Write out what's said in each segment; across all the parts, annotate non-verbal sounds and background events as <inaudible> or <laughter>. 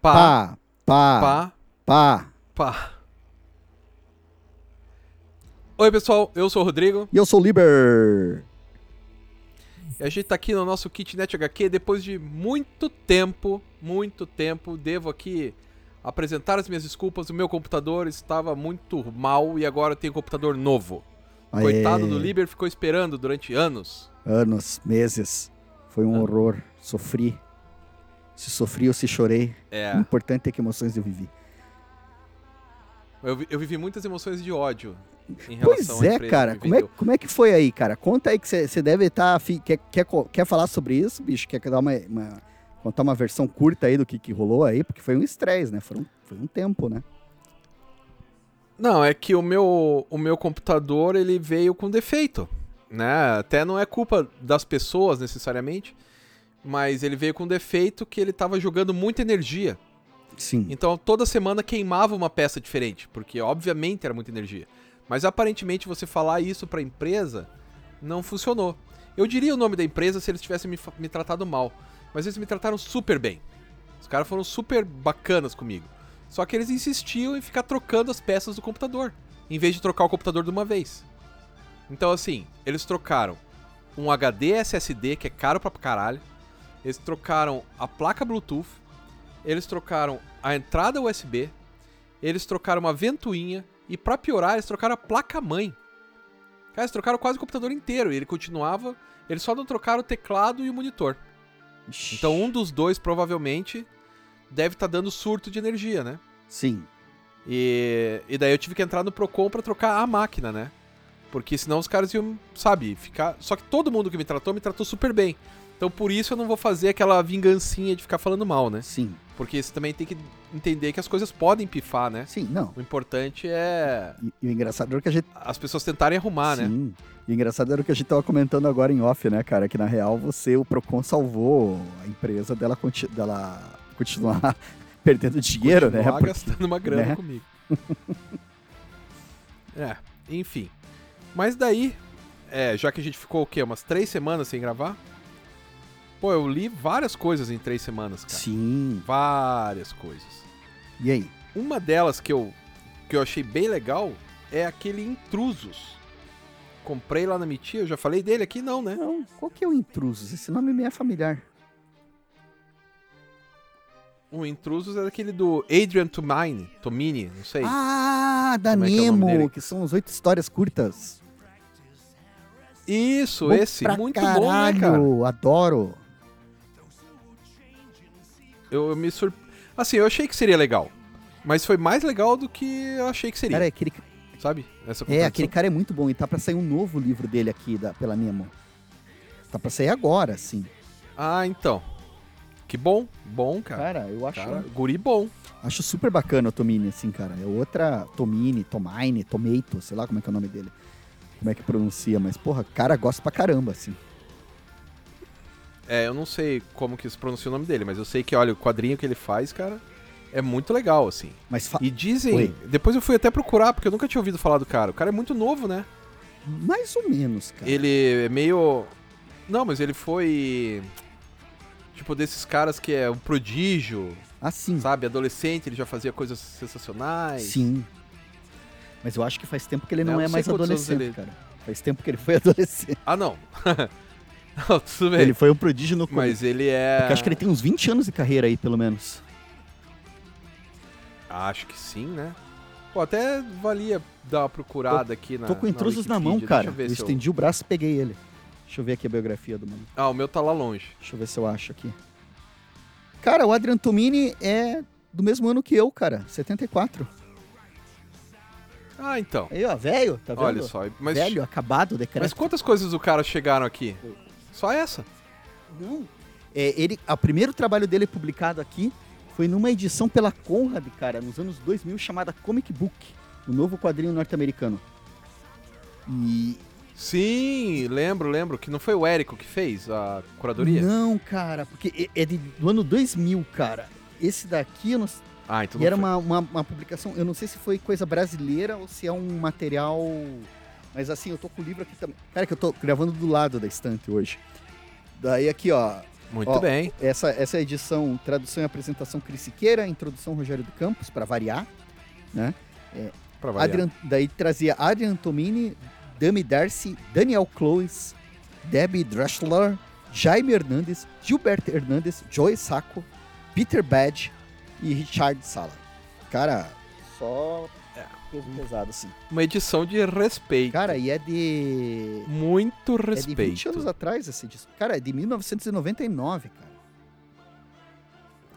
Pá, Pá, pá, pá. Oi, pessoal, eu sou o Rodrigo E eu sou o Liber. e a gente tá aqui no nosso Kitnet HQ depois de muito tempo, muito tempo. Devo aqui apresentar as minhas desculpas. O meu computador estava muito mal e agora eu tenho um computador novo. Aê. Coitado do Liber ficou esperando durante anos. Anos, meses. Foi um Ah. horror. Sofri. Se sofri ou se chorei. O É, importante é que emoções eu vivi. eu, eu vivi muitas emoções de ódio em Pois é, cara. Como é, como é que foi aí, cara? Conta aí que você deve estar. quer, quer, co- quer falar sobre isso, bicho? Quer dar uma, uma- contar uma versão curta aí do que, que rolou aí? Porque foi um estresse, né? Foi um, foi um tempo, né? Não, é que o meu, o meu computador ele veio com defeito, né? Até não é culpa das pessoas necessariamente, mas ele veio com defeito que ele tava jogando muita energia. Sim. Então toda semana queimava uma peça diferente, porque obviamente era muita energia. Mas aparentemente você falar isso pra empresa não funcionou. Eu diria o nome da empresa se eles tivessem me, me tratado mal, mas eles me trataram super bem. Os caras foram super bacanas comigo. Só que eles insistiam em ficar trocando as peças do computador, em vez de trocar o computador de uma vez. Então assim, eles trocaram um HD SSD que é caro pra caralho. Eles trocaram a placa Bluetooth, eles trocaram a entrada USB, eles trocaram uma ventoinha e pra piorar, eles trocaram a placa-mãe. Cara, eles trocaram quase o computador inteiro e ele continuava, eles só não trocaram o teclado e o monitor. Então um dos dois provavelmente deve estar dando surto de energia, né? Sim. E, e daí eu tive que entrar no Procon pra trocar a máquina, né? Porque senão os caras iam, sabe, ficar. Só que todo mundo que me tratou me tratou super bem. Então por isso eu não vou fazer aquela vingancinha de ficar falando mal, né? Sim. Porque você também tem que entender que as coisas podem pifar, né? Sim, não. O importante é E, e o engraçado era que a gente. as pessoas tentarem arrumar, né? Sim. E o engraçado era o que a gente tava comentando agora em off, né, cara? Que na real você, o Procon, salvou a empresa dela, conti- dela continuar <laughs> perdendo dinheiro, né? Continuar Porque- gastando uma grana né? comigo. <laughs> é, enfim. Mas daí, é, já que a gente ficou o quê? Umas três semanas sem gravar? Pô, eu li várias coisas em três semanas, cara. Sim. Várias coisas. E aí? Uma delas que eu, que eu achei bem legal é aquele Intrusos. Comprei lá na Mitia, eu já falei dele aqui? Não, né? Não, qual que é o Intrusos? Esse nome me é familiar. O Intrusos é aquele do Adrian Tomine, Tomini, não sei. Ah, da Como é que é Nemo, que são as oito histórias curtas. Isso, Bom esse. Muito caralho, bom, né, cara? adoro. Eu, eu me sur... Assim, eu achei que seria legal. Mas foi mais legal do que eu achei que seria. Cara, aquele, Sabe? Essa é, aquele cara é muito bom e tá pra sair um novo livro dele aqui da, pela Nemo. Tá pra sair agora, sim. Ah, então. Que bom. Bom, cara. Cara, eu acho, Cara, guri bom. acho super bacana o Tomini, assim, cara. É outra Tomini, Tomine, Tomato, sei lá como é que é o nome dele. Como é que pronuncia, mas, porra, cara gosta pra caramba, assim. É, eu não sei como que se pronuncia o nome dele, mas eu sei que, olha, o quadrinho que ele faz, cara, é muito legal, assim. Mas E dizem... Oi. Depois eu fui até procurar, porque eu nunca tinha ouvido falar do cara. O cara é muito novo, né? mais ou menos, cara. Ele é meio... Não, mas ele foi... Tipo, desses caras que é um prodígio, Assim, sabe? Adolescente, ele já fazia coisas sensacionais. sim. Mas eu acho que faz tempo que ele não Eu é não sei mais adolescente, ele- cara. Faz tempo que ele foi <laughs> adolescente. Ah, não. <laughs> <laughs> não, tudo bem. Ele foi um prodígio no começo. Mas ele é... Porque acho que ele tem uns 20 anos de carreira aí, pelo menos. Acho que sim, né? Pô, até valia dar uma procurada aqui na Tô com na intrusos na mão, Wikipedia. cara. Deixa eu Eu estendi o braço e peguei ele. Deixa eu ver aqui a biografia do mano. Ah, o meu tá lá longe. Deixa eu ver se eu acho aqui. Cara, o Adrian Tomini é do mesmo ano que eu, cara. 74. Ah, então. Aí, ó, velho, tá vendo? Olha só. Mas, Velho, acabado, mas decreto. quantas coisas do cara chegaram aqui? Só essa? Não. É, ele, o primeiro trabalho dele publicado aqui foi numa edição pela Conrad, cara, nos anos 2000, chamada Comic Book, o novo quadrinho norte-americano. E Sim, lembro, lembro. Que não foi o Érico que fez a curadoria? não, cara, porque é é de- do ano 2000, cara. Esse daqui, eu não, Ah, então e era uma, uma, uma publicação, eu não sei se foi coisa brasileira ou se é um material. Mas assim, eu tô com o livro aqui também. Cara, que eu tô gravando do lado da estante hoje. Daí aqui, ó. Muito Ó, bem. Essa, essa edição, tradução e apresentação Cris Siqueira, introdução Rogério do Campos, para variar. Né? Pra variar. Adrian, daí trazia Adrian Tomini, Dami Darcy, Daniel Close, Debbie Dressler, Jaime Hernandes, Gilberto Hernandes, Joey Sacco, Peter Badge e Richard Sala. Cara, só peso pesado, assim. Uma edição de respeito. Cara, e é de. Muito É de 20 respeito. anos atrás essa edição. Cara, é de 1999, cara.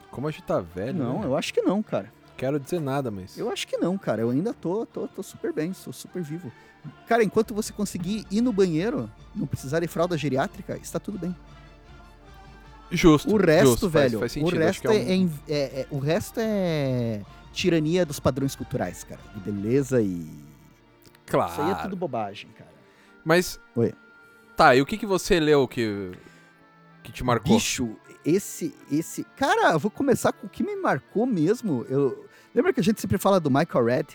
Como a gente tá velho, não, né? eu acho que não, cara. Quero dizer nada, mas... Eu acho que não, cara. Eu ainda tô, tô, tô super bem, sou super vivo. Cara, enquanto você conseguir ir no banheiro, não precisar de fralda geriátrica, está tudo bem. Justo. O resto, justo, faz- velho, faz sentido, o resto é é, um- é é- é- o resto é tirania dos padrões culturais, cara. De beleza e Claro. isso aí é tudo bobagem, cara. Mas... Oi. Tá, e o que, que você leu que, que te marcou? Bicho, esse esse, cara, eu vou começar com o que me marcou mesmo. Eu lembra que a gente sempre fala do Michael Red?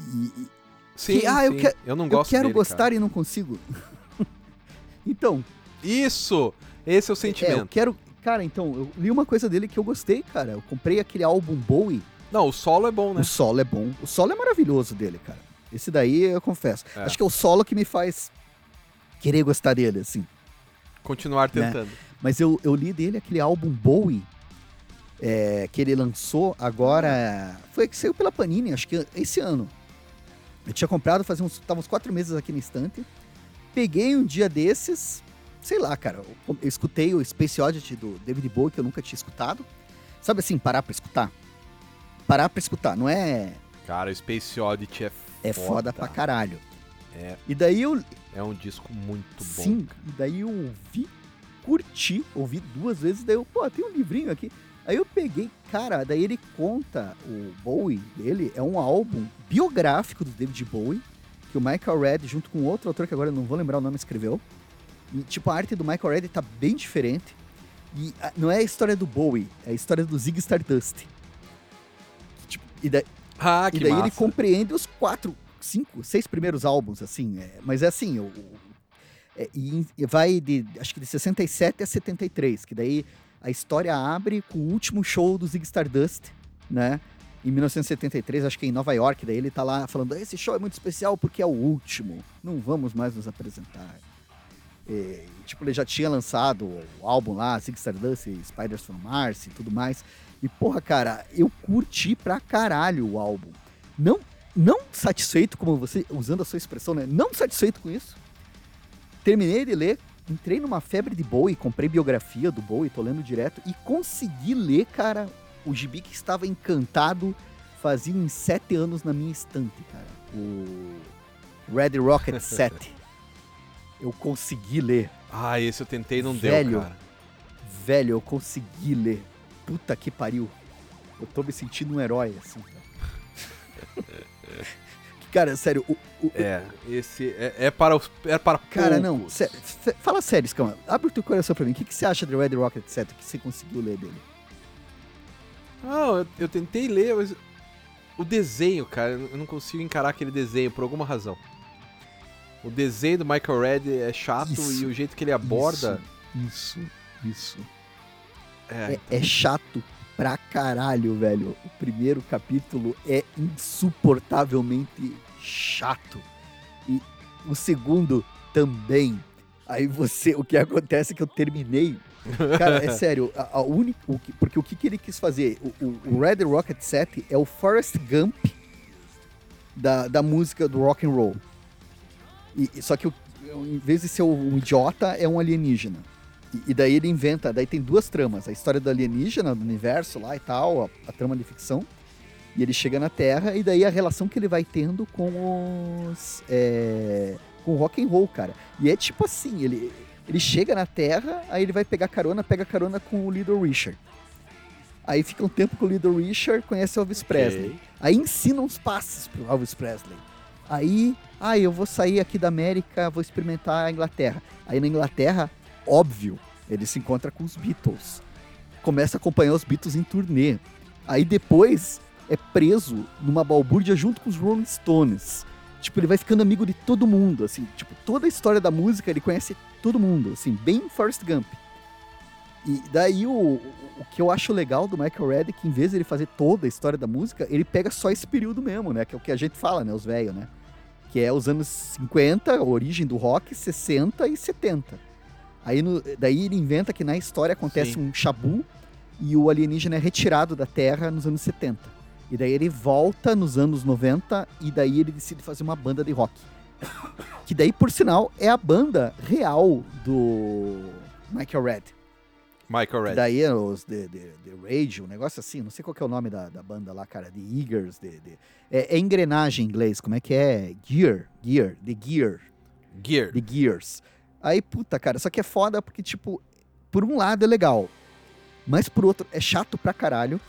E, e- sim, que- ah, eu sim. que- eu não eu gosto quero dele, gostar cara. e não consigo. <laughs> então, Isso! Esse é o É, eu sentimento. quero. Cara, então, eu li uma coisa dele que eu gostei, cara. Eu comprei aquele álbum Bowie. Não, o solo é bom, né? O solo é bom. O solo é maravilhoso dele, cara. Esse daí eu confesso. É. Acho que é o solo que me faz querer gostar dele, assim. Continuar Né? tentando. Mas eu, eu li dele aquele álbum Bowie. é, que ele lançou agora. Foi que saiu pela Panini, acho que esse ano. Eu tinha comprado fazia uns. Tava uns quatro meses aqui na estante. Peguei um dia desses. Sei lá, cara. Eu, eu escutei o Space Oddity do David Bowie, que eu nunca tinha escutado. Sabe assim, parar pra escutar? Parar pra escutar, não é. Cara, o Space Oddity é É foda, pra caralho. É. E daí eu. É um disco muito bom. Sim, e daí eu ouvi, curti, ouvi duas vezes, daí eu, pô, tem um livrinho aqui. Aí eu peguei, cara, daí ele conta, o Bowie dele, é um álbum biográfico do David Bowie, que o Michael Red, junto com outro autor que agora eu não vou lembrar o nome, escreveu. E, tipo, a arte do Michael Red tá bem diferente. E ah, não é a história do Bowie, é a história do Zig Stardust. Tipo, e, da, Ah, que e daí massa. ele compreende os quatro, cinco, seis primeiros álbuns, assim. é, mas é assim, o, o- é, e, e vai de, acho que de 67 a 73, que daí a história abre com o último show do Zig Stardust, né? Em 1973, acho que em Nova York, daí ele tá lá falando, esse show é muito especial porque é o último, não vamos mais nos apresentar. E, tipo, ele já tinha lançado o álbum lá, Zig Stardust, Spiders from Mars e tudo mais. E, porra, cara, eu curti pra caralho o álbum. Não, não satisfeito, como você, usando a sua expressão, né? Não satisfeito com isso. Terminei de ler, entrei numa febre de Bowie, comprei biografia do Bowie, tô lendo direto, e consegui ler, cara, o gibi que estava encantado fazia uns sete anos na minha estante, cara. O Red Rocket <laughs> 7. Eu consegui ler. Ah, esse eu tentei e não Velho. deu, cara. Velho, eu consegui ler. Puta que pariu. Eu tô me sentindo um herói, assim, <laughs> cara. cara, sério, o, o- É, esse é, é para os é para Cara, não, poucos. sé- sé- fala sério, Scama. Abre o teu coração pra mim. O que, que você acha do Red Rocket 7 que você conseguiu ler dele? Não, eu, eu tentei ler, mas o desenho, cara, eu não consigo encarar aquele desenho por alguma razão. O desenho do Michael Red é chato Isso, e o jeito que ele aborda Isso, isso. é, É, é chato pra caralho, velho. O primeiro capítulo é insuportavelmente chato. E o segundo também. Aí você, o que acontece é que eu terminei. Cara, é <laughs> sério, a, a única, o que- porque o que, que ele quis fazer? O, o- o Red Rocket 7 é o Forrest Gump da, da música do rock and roll. E, só que o- em vez de ser um idiota, é um alienígena. E, e daí ele inventa, daí tem duas tramas, a história do alienígena, do universo lá e tal, a, a trama de ficção. E ele chega na Terra e daí a relação que ele vai tendo com os é, com o rock and roll, cara. E é tipo assim, ele ele chega na Terra, aí ele vai pegar carona, pega carona com o Little Richard. Aí fica um tempo com o Little Richard, conhece o Elvis Presley. ok. Aí ensina uns passos pro Elvis Presley. Aí, ah, eu vou sair aqui da América, vou experimentar a Inglaterra. Aí na Inglaterra, óbvio, ele se encontra com os Beatles. Começa a acompanhar os Beatles em turnê. Aí depois é preso numa balbúrdia junto com os Rolling Stones. Tipo, ele vai ficando amigo de todo mundo, assim. Tipo, toda a história da música ele conhece todo mundo, assim, bem Forrest Gump. E daí o, o, que eu acho legal do Michael Red é que em vez de ele fazer toda a história da música, ele pega só esse período mesmo, né? Que é o que a gente fala, né? Os velhos, né? Que é os anos 50, a origem do rock, 60 e 70. Aí no, daí ele inventa que na história acontece Sim. um chabu e o alienígena é retirado da Terra nos anos 70. E daí ele volta nos anos 90 e daí ele decide fazer uma banda de rock. Que daí, por sinal, é a banda real do Michael Red. Michael Red. Daí os The, the, the Rage, um negócio assim, não sei qual é o nome da, da banda lá, cara, The Eagers, the, the- é, é engrenagem em inglês, como é que é? Gear, Gear, The Gear, Gear. The Gears. Aí, puta, cara, só que é foda porque, tipo, por um lado é legal, mas por outro é chato pra caralho.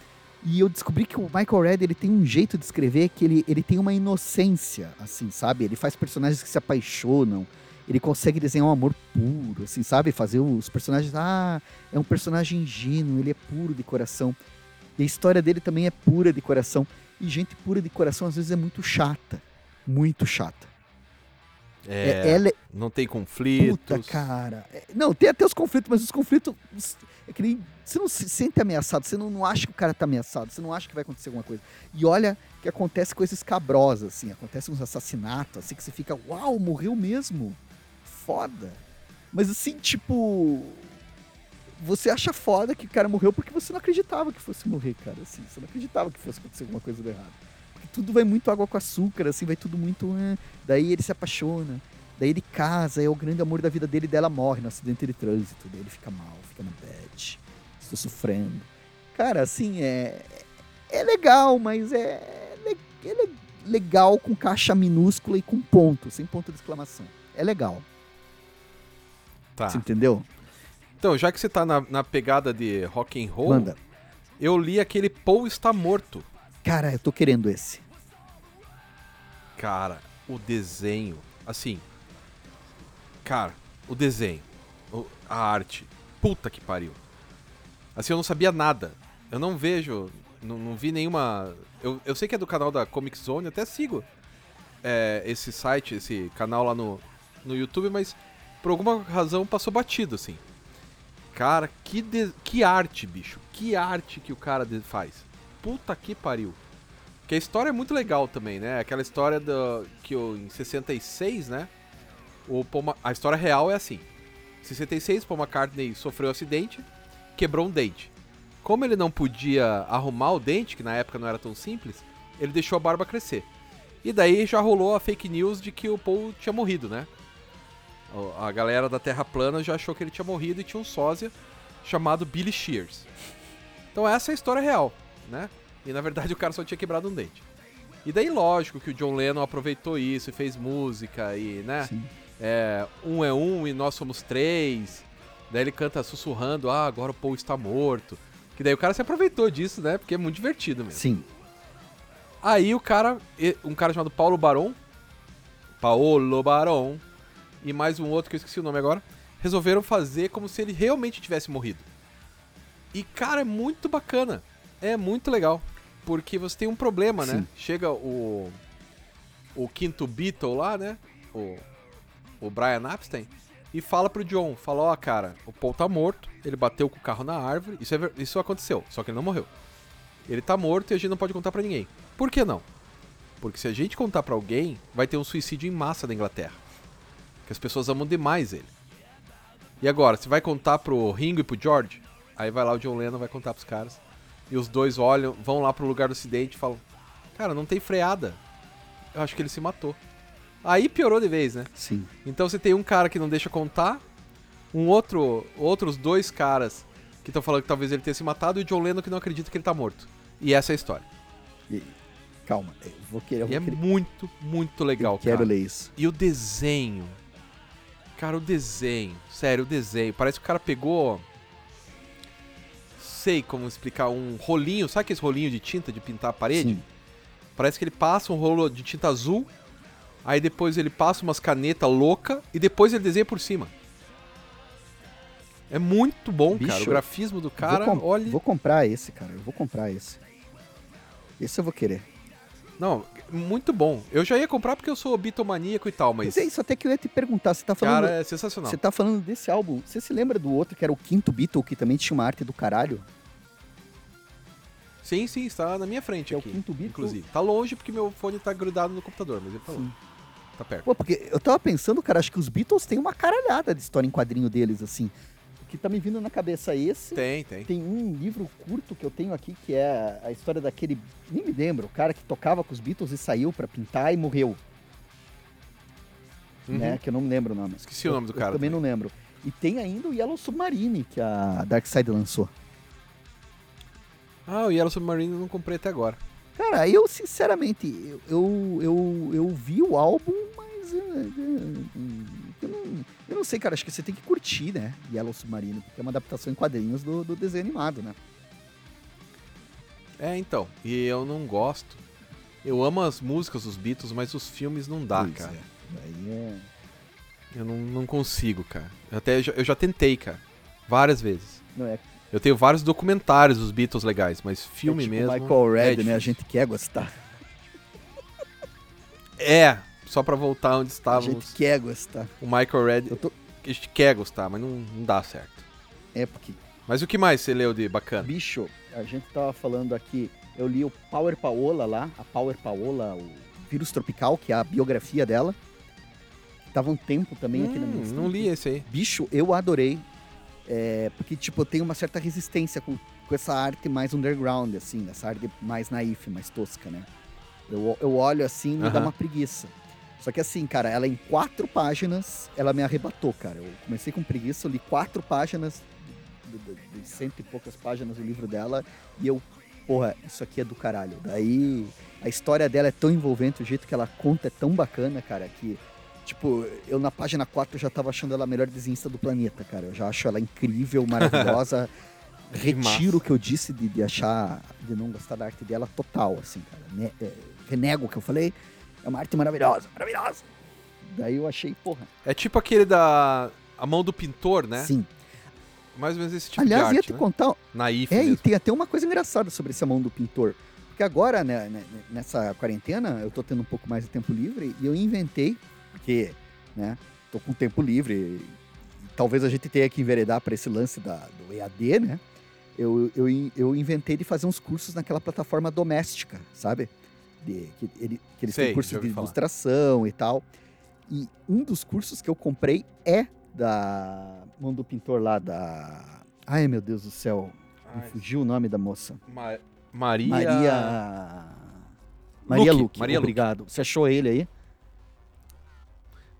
E eu descobri que o Michael Red, ele tem um jeito de escrever que ele, ele tem uma inocência, assim, sabe? Ele faz personagens que se apaixonam, ele consegue desenhar um amor puro, assim, sabe? Fazer os personagens, ah, é um personagem ingênuo, ele é puro de coração. E a história dele também é pura de coração. E gente pura de coração às vezes é muito chata, muito chata. É, É, ela é, Não tem conflitos. Puta, cara. É, Não, tem até os conflitos, mas os conflitos. É que nem. Você não se sente ameaçado, você não, não acha que o cara tá ameaçado, você não acha que vai acontecer alguma coisa. E olha que acontece coisas cabrosas, assim, acontece uns assassinatos, assim, que você fica, uau, morreu mesmo. Foda. Mas assim, tipo. Você acha foda que o cara morreu porque você não acreditava que fosse morrer, cara. Assim, você não acreditava que fosse acontecer alguma coisa de errado. Porque tudo vai muito água com açúcar, assim, vai tudo muito. eh, Daí ele se apaixona. Daí ele casa, é o grande amor da vida dele e dela morre no acidente de trânsito. Daí ele fica mal, fica na bad. Estou sofrendo. Cara, assim, é. É legal, mas é. É le- legal com caixa minúscula e com ponto, sem ponto de exclamação. É legal. Tá. Você entendeu? Então, já que você tá na, na pegada de rock and roll, Manda. eu li aquele Paul está morto. Cara, eu tô querendo esse. Cara, o desenho, assim. Cara, o desenho, a arte, puta que pariu. Assim, eu não sabia nada. Eu não vejo, não, não vi nenhuma. Eu, eu sei que é do canal da Comic Zone, até sigo é, esse site, esse canal lá no, no YouTube, mas por alguma razão passou batido, assim. Cara, que, de- que arte, bicho. Que arte que o cara faz. Puta que pariu. Que a história é muito legal também, né? Aquela história do, que em 66, né? O a história real é assim. Em 66, Paul McCartney sofreu um acidente, quebrou um dente. Como ele não podia arrumar o dente, que na época não era tão simples, ele deixou a barba crescer. E daí já rolou a fake news de que o Paul tinha morrido, né? A galera da Terra plana já achou que ele tinha morrido e tinha um sósia chamado Billy Shears. Então essa é a história real, né? E na verdade <laughs> o cara só tinha quebrado um dente. E daí, lógico que o John Lennon aproveitou isso e fez música e, né? É, um é um e nós somos três. Daí ele canta sussurrando, ah, agora o Paul está morto. Que daí o cara se aproveitou disso, né? Porque é muito divertido mesmo. Sim. Aí o cara, um cara chamado Paulo Baron, Paolo Baron, e mais um outro que eu esqueci o nome agora, resolveram fazer como se ele realmente tivesse morrido. E cara, é muito bacana. É muito legal. Porque você tem um problema, né? Sim. Chega o. O quinto Beatle lá, né? O, o Brian Epstein. E fala pro John: fala, ó, cara, o Paul tá morto. Ele bateu com o carro na árvore. Isso, é isso aconteceu, só que ele não morreu. Ele tá morto e a gente não pode contar pra ninguém. Por que não? Porque se a gente contar pra alguém, vai ter um suicídio em massa na Inglaterra. Que as pessoas amam demais ele. E agora, você vai contar pro Ringo e pro George? Aí vai lá o John Lennon, vai contar pros caras. E os dois olham, vão lá pro lugar do acidente e falam: Cara, não tem freada. Eu acho que ele se matou. Aí piorou de vez, né? Sim. Então você tem um cara que não deixa contar, um outro, outros dois caras que estão falando que talvez ele tenha se matado e o John Lennon que não acredita que ele tá morto. E essa é a história. E- calma, eu vou querer. Eu E vou é querer muito, muito legal, eu quero cara. ler isso. E o desenho. Cara, o desenho. Sério, o desenho. Parece que o cara pegou. Sei como explicar. Um rolinho. Sabe aquele rolinho de tinta de pintar a parede? Sim. Parece que ele passa um rolo de tinta azul. Aí depois ele passa umas canetas louca e depois ele desenha por cima. É muito bom, Bicho, cara. O grafismo do cara, vou, olha. vou comprar esse, cara. Eu vou comprar esse. Esse eu vou querer. Não, muito bom. Eu já ia comprar porque eu sou bitomaníaco e tal, mas. Mas é isso até que eu ia te perguntar. Você tá falando. Cara, é sensacional. Você tá falando desse álbum. Você se lembra do outro que era o quinto Beatle, que também tinha uma arte do caralho? Sim, sim, está na minha frente Que é o aqui. quinto Beatle. Inclusive. Tá longe porque meu fone tá grudado no computador, mas ele tá Sim. longe. Tá perto. Pô, porque eu tava pensando, cara, acho que os Beatles têm uma caralhada de história em quadrinho deles, assim. Que tá me vindo na cabeça esse. Tem, tem. Tem um livro curto que eu tenho aqui que é a história daquele. Nem me lembro, o cara que tocava com os Beatles e saiu pra pintar e morreu, Uhum. né? Que eu não me lembro o nome. Esqueci o nome do Eu cara. também não lembro. E tem ainda o Yellow Submarine que a Dark Side lançou. Ah, o Yellow Submarine eu não comprei até agora. Cara, eu sinceramente, eu, eu, eu, eu vi o álbum, mas eh, eh, eu, não, eu não sei, cara, acho que você tem que curtir, né? Yellow Submarine, porque é uma adaptação em quadrinhos do, do desenho animado, né? É, então. E eu não gosto. Eu amo as músicas dos Beatles, mas os filmes não dá, cara. é. Daí é... Eu não, não consigo, cara. Eu Até já- eu já tentei, cara. Várias vezes. Não, é, Eu tenho vários documentários dos Beatles legais, mas filme é tipo mesmo. Michael Red, é né? A gente quer gostar. É, só pra voltar onde A estávamos. gente quer gostar. O Michael Red, Eu tô... a gente quer gostar, mas não, não dá certo. É porque, Mas o que mais você leu de bacana? bicho, a gente tava falando aqui, eu li o Power Paola lá, a Power Paola, o Vírus Tropical, que é a biografia dela. Tava um tempo também aqui na minha Hum, não li esse aí. Bicho, eu adorei. É, porque, tipo, eu tenho uma certa resistência com, com essa arte mais underground, assim, essa arte mais naif, mais tosca, né? Eu, eu olho assim e me dá Aham. uma preguiça. Só que assim, cara, ela em quatro páginas, ela me arrebatou, cara. Eu comecei com preguiça, eu li quatro páginas, de, de- cento e poucas páginas do livro dela, e eu, porra, isso aqui é do caralho. Daí, a história dela é tão envolvente, o jeito que ela conta é tão bacana, cara, que Tipo, eu na página 4 eu já tava achando ela a melhor desenhista do planeta, cara. Eu já acho ela incrível, <laughs> maravilhosa. Retiro o que eu disse de, de achar, de não gostar da arte dela total, assim, cara. Ne- é, renego o que eu falei. É uma arte maravilhosa, maravilhosa. Daí eu achei, porra. É tipo aquele da. A mão do pintor, né? Sim. Mais ou menos esse tipo Aliás, de ia arte, te né? contar. Naif É, e mesmo. tem até uma coisa engraçada sobre essa mão do pintor. Porque agora, né, né, nessa quarentena, eu tô tendo um pouco mais de tempo livre e eu inventei, porque, né, tô com tempo livre, e talvez a gente tenha que enveredar para esse lance da, do EAD, né? Eu, eu, eu inventei de fazer uns cursos naquela plataforma doméstica, sabe? De, que, ele, que eles Sei, têm cursos de falar. ilustração e tal. E um dos cursos que eu comprei é da mão do pintor lá da. Ai, meu Deus do céu. Me fugiu o nome da moça. Ma- Maria. Maria. Maria Luque. Maria Luque. obrigado. Você achou ele aí?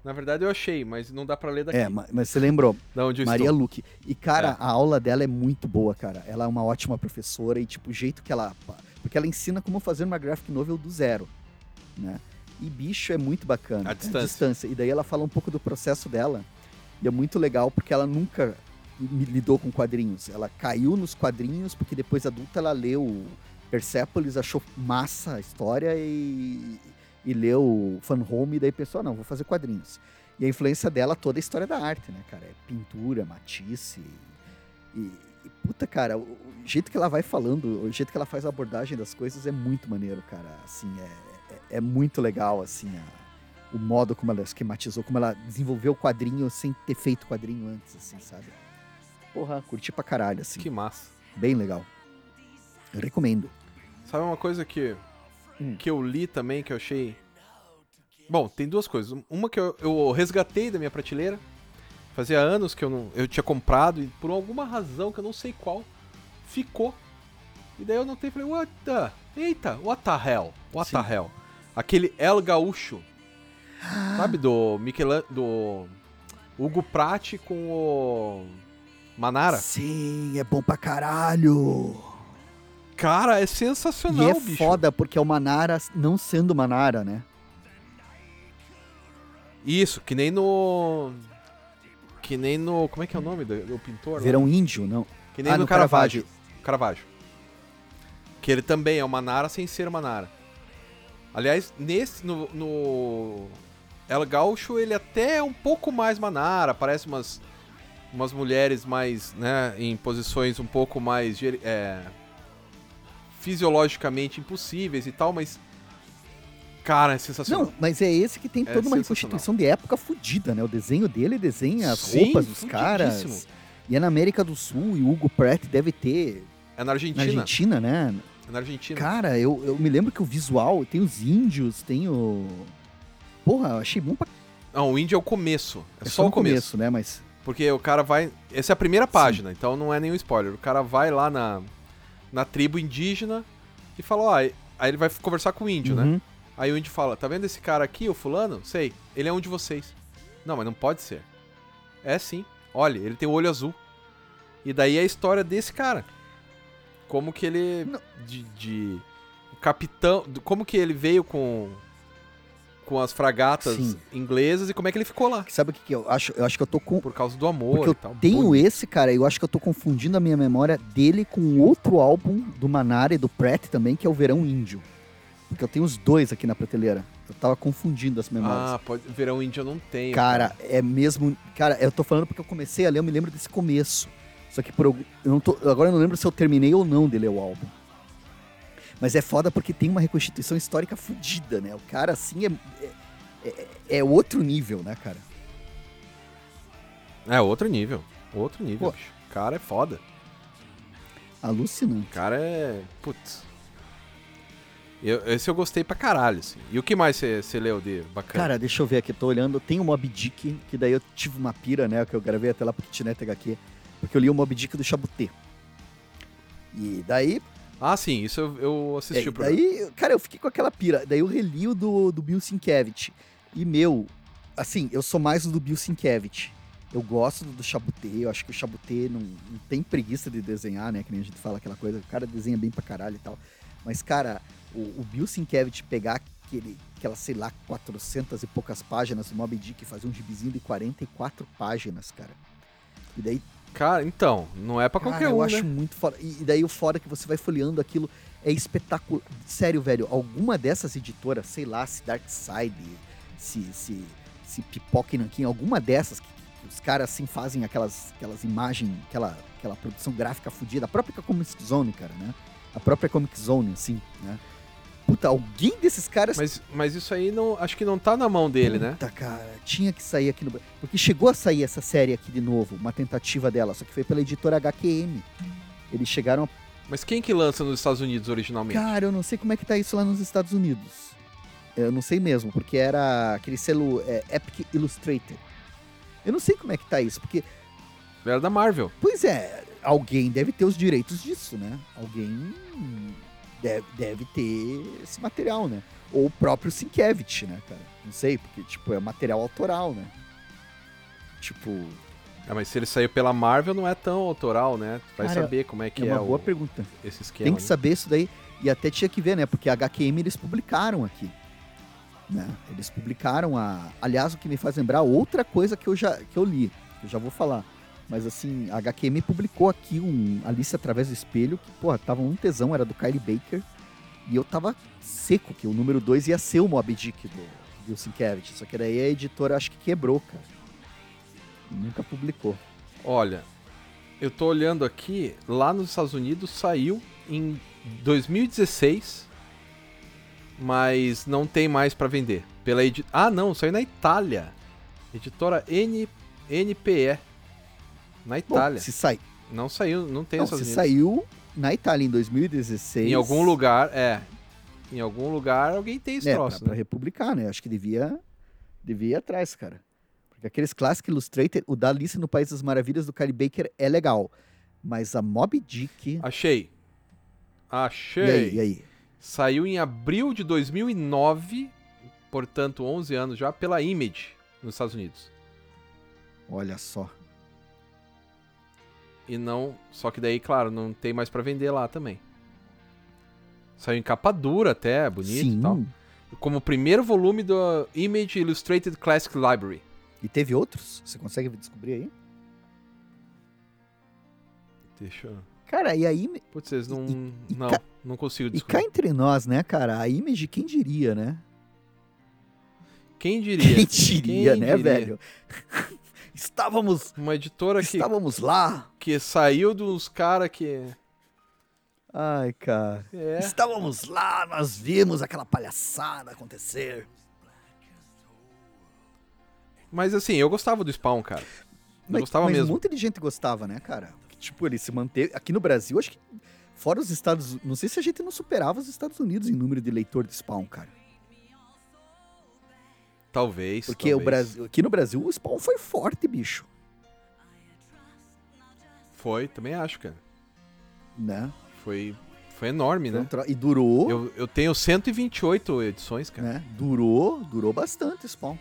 Na verdade eu achei, mas não dá pra ler daqui. É, ma- mas você lembrou. Da onde eu Maria estou. Luque. E, cara, É. a aula dela é muito boa, cara. Ela é uma ótima professora e, tipo, o jeito que ela. Porque ela ensina como fazer uma graphic novel do zero, né? E bicho é muito bacana. À É distância. E daí ela fala um pouco do processo dela. E é muito legal porque ela nunca me- lidou com quadrinhos. Ela caiu nos quadrinhos porque depois adulta ela leu Persepolis, achou massa a história e, e leu Fan Home e daí pensou, "Ah, não, vou fazer quadrinhos. E a influência dela toda é a história da arte, né, cara? É pintura, matisse. E, e, puta, cara, o, o jeito que ela vai falando, o jeito que ela faz a abordagem das coisas é muito maneiro, cara. Assim, é, é, é muito legal, assim, a- o modo como ela esquematizou, como ela desenvolveu o quadrinho sem ter feito quadrinho antes, assim, sabe? Porra, curti pra caralho, assim. Que massa. Bem legal. Eu recomendo. Sabe uma coisa que, Hum. que eu li também, que eu achei. Bom, tem duas coisas. Uma que eu, eu resgatei da minha prateleira. Fazia anos que eu não. Eu tinha comprado e por alguma razão que eu não sei qual, ficou. E daí eu notei e falei, what the? Eita, what the hell? What Sim. the hell? Aquele El Gaúcho. Sabe, do Michelan... do Hugo Pratt com o Manara. Sim, é bom pra caralho. Cara, é E sensacional, é bicho. foda porque é uma Nara não sendo uma Nara, né? Isso, que nem no. Que nem no. Como é que é o nome do, do pintor? Verão índio, não. Que nem Ah, no, no Caravaggio. Caravaggio. Que ele também é uma Nara sem ser uma Nara. Aliás, nesse. No. no El Gaucho, ele até é um pouco mais Manara, parece umas. Umas mulheres mais, né, em posições um pouco mais é, fisiologicamente impossíveis e tal, mas Cara, é sensacional. Não, mas é esse que tem É toda uma reconstituição de época fodida, né? O desenho dele desenha as Sim, roupas dos caras. E é na América do Sul, e o Hugo Pratt deve ter É na na Argentina. Argentina, né? É na Argentina. Cara, eu, eu me lembro que o visual tem os índios, tem o. Porra, eu achei bom pra Não, o índio é o começo. É, é só o começo. né? Mas. Porque o cara vai. Essa é a primeira página, então não é nenhum spoiler. O cara vai lá na, na tribo indígena e fala, ó. Aí ele vai conversar com o índio, né? Uhum. Aí o índio fala: Tá vendo esse cara aqui, o fulano? Sei, ele é um de vocês. Não, mas não pode ser. É sim. Olha, ele tem o olho azul. E daí é a história desse cara. Como que ele. De, de- capitão. Como que ele veio com. Com as fragatas Sim. inglesas e como é que ele ficou lá. Sabe o que, que eu acho? Eu acho que eu tô com. Por causa do amor Porque eu tal. tenho esse, cara, eu acho que eu tô confundindo a minha memória dele com outro álbum do Manara e do Pratt também, que é o Verão Índio. Porque eu tenho os dois aqui na prateleira. Eu tava confundindo as memórias. Ah, pode. Verão índio eu não tenho. cara, é mesmo. Cara, eu tô falando porque eu comecei a ler, eu me lembro desse começo. Só que por eu não tô, agora eu não lembro se eu terminei ou não de ler o álbum. Mas é foda porque tem uma reconstituição histórica fodida, né? O cara, assim, é, é, é- é outro nível, né, cara? É outro nível. Outro nível, Pô. bicho. O cara é foda. Alucinante. O cara é. Putz. Eu- esse eu gostei pra caralho, assim. E o que mais você leu de bacana? Cara, deixa eu ver aqui, tô olhando. Tem o Mob Dick, que daí eu tive uma pira, né? Que eu gravei até lá pro Kitnet HQ. Porque eu li o Mob Dick do Chabutê. E daí, ah, sim, isso eu, eu assisti é, o programa. daí, cara, eu fiquei com aquela pira. Daí eu reli o do, do Bill Sienkiewicz. E, meu, assim, eu sou mais o do Bill Sienkiewicz. Eu gosto do, do Chabutê, eu acho que o Chabutê não, não tem preguiça de desenhar, né? Que nem a gente fala aquela coisa, o cara desenha bem pra caralho e tal. Mas, cara, o, o Bill Sienkiewicz pegar aquele, aquelas, sei lá, 400 e poucas páginas do Mob Dick e fazer um gibizinho de 44 páginas, cara. E daí Cara, então, não é pra Cara, qualquer eu um, acho né? muito foda. E, e daí o foda é que você vai folheando aquilo é espetacular. Sério, velho, alguma dessas editoras, sei lá, se Darkside, se, se, se Pipoca e Nanquim, alguma dessas que, que os caras assim fazem aquelas, aquelas imagens, aquela, aquela produção gráfica fodida, a própria Comic Zone, cara, né? A própria Comic Zone, assim, né? Puta, alguém desses caras Mas, mas isso aí não, acho que não tá na mão dele, né? Puta, cara, tinha que sair aqui no. Porque chegou a sair essa série aqui de novo, uma tentativa dela, só que foi pela editora HQM. Eles chegaram a Mas quem que lança nos Estados Unidos originalmente? Cara, eu não sei como é que tá isso lá nos Estados Unidos. Eu não sei mesmo, porque era aquele selo é, Epic Illustrated. Eu não sei como é que tá isso, porque, Era da Marvel. pois é, alguém deve ter os direitos disso, né? Alguém deve, deve ter esse material, né? Ou o próprio Sienkiewicz, né, cara? Não sei, porque, tipo, é material autoral, né? Tipo, É, mas se ele saiu pela Marvel, não é tão autoral, né? Vai Cara, saber como é que é é, uma boa o, pergunta. esse esquema. Tem que né? saber isso daí. E até tinha que ver, né? Porque a HQM eles publicaram aqui. Né? Eles publicaram a. Aliás, o que me faz lembrar outra coisa que eu já que eu li, que eu já vou falar. Mas assim, a HQM publicou aqui um Alice através do espelho, que, porra, tava um tesão, era do Kylie Baker. E eu tava seco que o número 2 ia ser o Mob Dick do Bill Sienkiewicz. Só que daí a editora acho que quebrou, cara. Nunca publicou. Olha, eu tô olhando aqui, lá nos Estados Unidos saiu em 2016, mas não tem mais pra vender. Pela edi... Ah, não, saiu na Itália. Editora N... NPE. Na Bom, Itália. se sai, Não saiu, não tem não, nos se Estados Unidos. saiu na Itália em 2016. Em algum lugar, é. Em algum lugar alguém tem esse É, troço, pra, pra né? republicar, né? Acho que devia, devia ir atrás, cara. Porque aqueles Classic Illustrated, o da Alice no País das Maravilhas do Kylie Baker é legal. Mas a Mob Dick... Achei. E Achei. aí, e aí? Saiu em abril de 2009, portanto 11 anos já, pela Image nos Estados Unidos. Olha só. E não. Só que daí, claro, não tem mais pra vender lá também. Saiu em capa dura até, bonito Sim. e tal. Como o primeiro volume do Image Illustrated Classic Library. E teve outros? Você consegue descobrir aí? Deixa eu. Cara, e aí... Putz, vocês não. e não, ca- não consigo E descobrir. cá entre nós, né, cara? A Image, quem diria, né? Quem diria? Quem diria, Quem né, diria? velho? Estávamos... Uma editora que, Estávamos lá. que saiu dos caras que. Ai, cara. É. Estávamos lá, nós vimos aquela palhaçada acontecer. Mas assim, eu gostava do Spawn, cara. Eu Mas, gostava mas um mesmo. monte de gente gostava, né, cara? Tipo, ele se manteve. Aqui no Brasil, acho que. Fora os Estados Não sei se a gente não superava os Estados Unidos em número de leitor de Spawn, cara. Talvez. Porque o talvez. Brasil, aqui no Brasil o Spawn foi forte, bicho. Foi, também acho, cara. Né? Foi, foi enorme, Foi um né? tro- E durou. Eu, eu tenho 128 edições, cara. né? Durou, durou bastante o Spawn.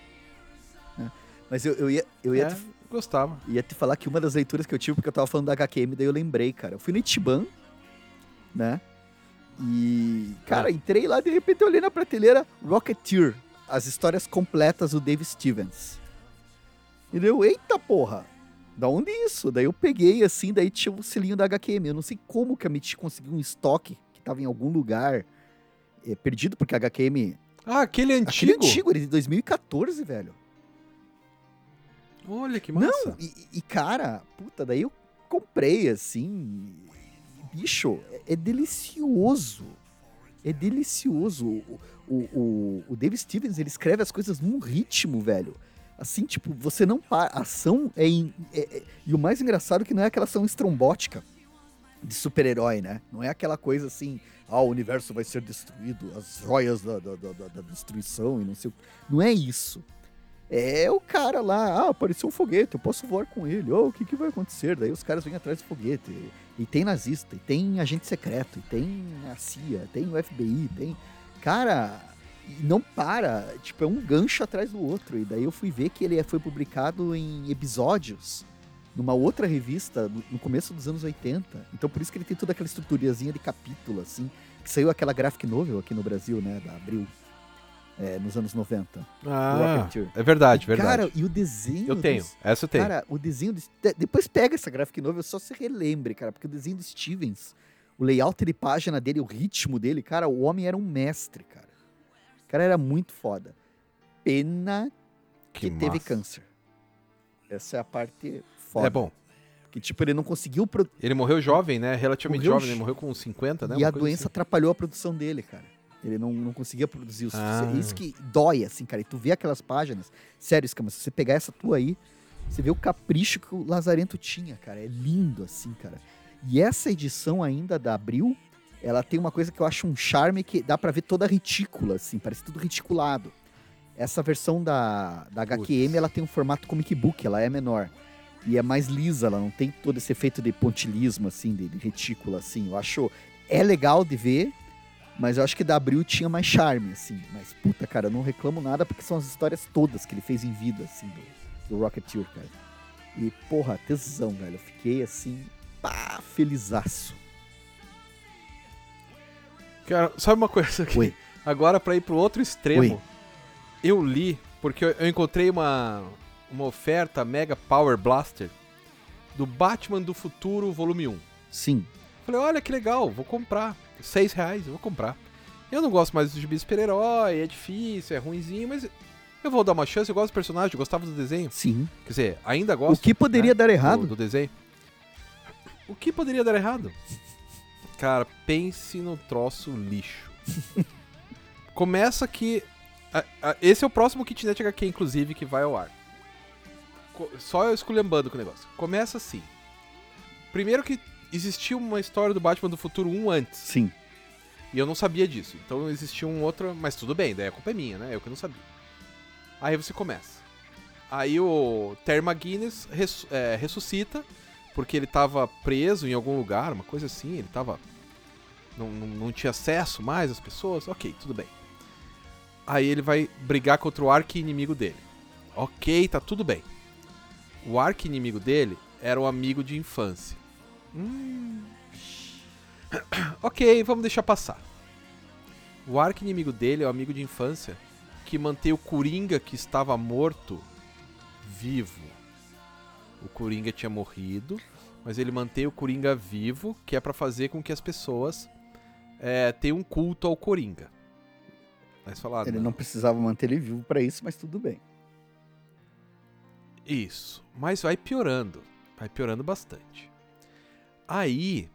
né? Mas eu, eu ia, eu ia, É, te, gostava. ia te falar que uma das leituras que eu tive, porque eu tava falando da HQM, daí eu lembrei, cara. Eu fui no Itiban, né? E, cara, Ah. entrei lá, de repente eu olhei na prateleira Rocketeer, as histórias completas do Dave Stevens. E deu, eita porra, da onde isso? Daí eu peguei assim, daí tinha o selinho da HQM. Eu não sei como que a Mitch conseguiu um estoque que tava em algum lugar eh, perdido, porque a HQM. Ah, aquele Aquele antigo? antigo, ele é de 2014, velho. Olha que massa. Não, e, e, cara, puta, daí eu comprei assim. Bicho, é, é delicioso. É delicioso. O, o, o, Dave Stevens, ele escreve as coisas num ritmo, velho. Assim, tipo, você não para. A ação é, é- é- E o mais engraçado é que não é aquela ação estrombótica de super-herói, né? Não é aquela coisa assim, ah, o universo vai ser destruído, as joias da, da, da- da- da destruição e não sei o Não é isso. É o cara lá, ah, apareceu um foguete, eu posso voar com ele, oh, o que, que vai acontecer? Daí os caras vêm atrás do foguete. E, tem nazista, e tem agente secreto, e tem a CIA, tem o FBI, tem. Cara, não para, tipo, é um gancho atrás do outro. E daí eu fui ver que ele foi publicado em episódios numa outra revista no começo dos anos 80. Então por isso que ele tem toda aquela estruturazinha de capítulo, assim, que saiu aquela graphic novel aqui no Brasil, né, da Abril, é, nos anos 90. Ah, é verdade, E, verdade. Cara, e o desenho. eu tenho, dos- essa eu tenho. Cara, o desenho. do- depois pega essa graphic novel, só se relembre, cara, porque o desenho do Stevens, o layout de página dele, o ritmo dele, cara, o homem era um mestre, cara. O cara era muito foda. Pena que, teve massa. câncer. Essa é a parte foda. É bom. Que, tipo, ele não conseguiu. pro- Ele morreu jovem, né? Relativamente Morreu jovem, jo- ele morreu com 50, né? e Uma a doença assim. atrapalhou a produção dele, cara. Ele não, não conseguia produzir o suficiente. Ah. Isso que dói, assim, cara. E tu vê aquelas páginas. Sério, Escama, se você pegar essa tua aí, você vê o capricho que o Lazarento tinha, cara. É lindo, assim, cara. E essa edição ainda da Abril, ela tem uma coisa que eu acho um charme que dá pra ver toda retícula, assim. Parece tudo reticulado. Essa versão da, da HQM, ela tem um formato comic book, ela é menor. E é mais lisa, ela não tem todo esse efeito de pontilismo, assim, de, de retícula, assim. Eu acho... É legal de ver, mas eu acho que da Abril tinha mais charme, assim. Mas, puta, cara, eu não reclamo nada porque são as histórias todas que ele fez em vida, assim, do, do Rocketeer, cara. E, porra, tesão, velho. Eu fiquei, assim, pá, felizaço. Cara, sabe uma coisa aqui? Oi. Agora, pra ir pro outro extremo, Oi. eu li, porque eu, encontrei uma, uma oferta Mega Power Blaster do Batman do Futuro, volume 1. Sim. Falei, olha que legal, vou comprar. Seis reais, eu vou comprar. Eu não gosto mais dos gibi super-herói, é difícil, é ruimzinho, mas eu vou dar uma chance, eu gosto do personagem, eu gostava do desenho. Sim. Quer dizer, ainda O gosto que poderia né, dar do, errado? do desenho. O que poderia dar errado? Cara, pense no troço lixo. <laughs> Começa que. a- a- esse é o próximo Kitnet HQ, inclusive, que vai ao ar. Co- Só eu esculhambando com o negócio. Começa assim. Primeiro que existia uma história do Batman do Futuro 1 antes. Sim. E eu não sabia disso. Então existia um outro. Mas tudo bem, daí a culpa é minha, né? Eu que não sabia. Aí você começa. Aí o Terry McGuinness res- é, ressuscita, porque ele tava preso em algum lugar, uma coisa assim, ele tava. Não, não, não tinha acesso mais às pessoas. Ok, tudo bem. Aí ele vai brigar contra o arqui-inimigo dele. Ok, tá tudo bem. O arqui-inimigo dele era um amigo de infância. Hum. ok, vamos deixar passar. O arqui-inimigo dele é o amigo de infância que mantém o Coringa que estava morto vivo. O Coringa tinha morrido, mas ele mantém o Coringa vivo, que é pra fazer com que as pessoas é, tenham um culto ao Coringa. Mas falaram, Ele não precisava manter ele vivo pra isso, mas tudo bem. Isso. Mas vai piorando. Vai piorando bastante. Aí,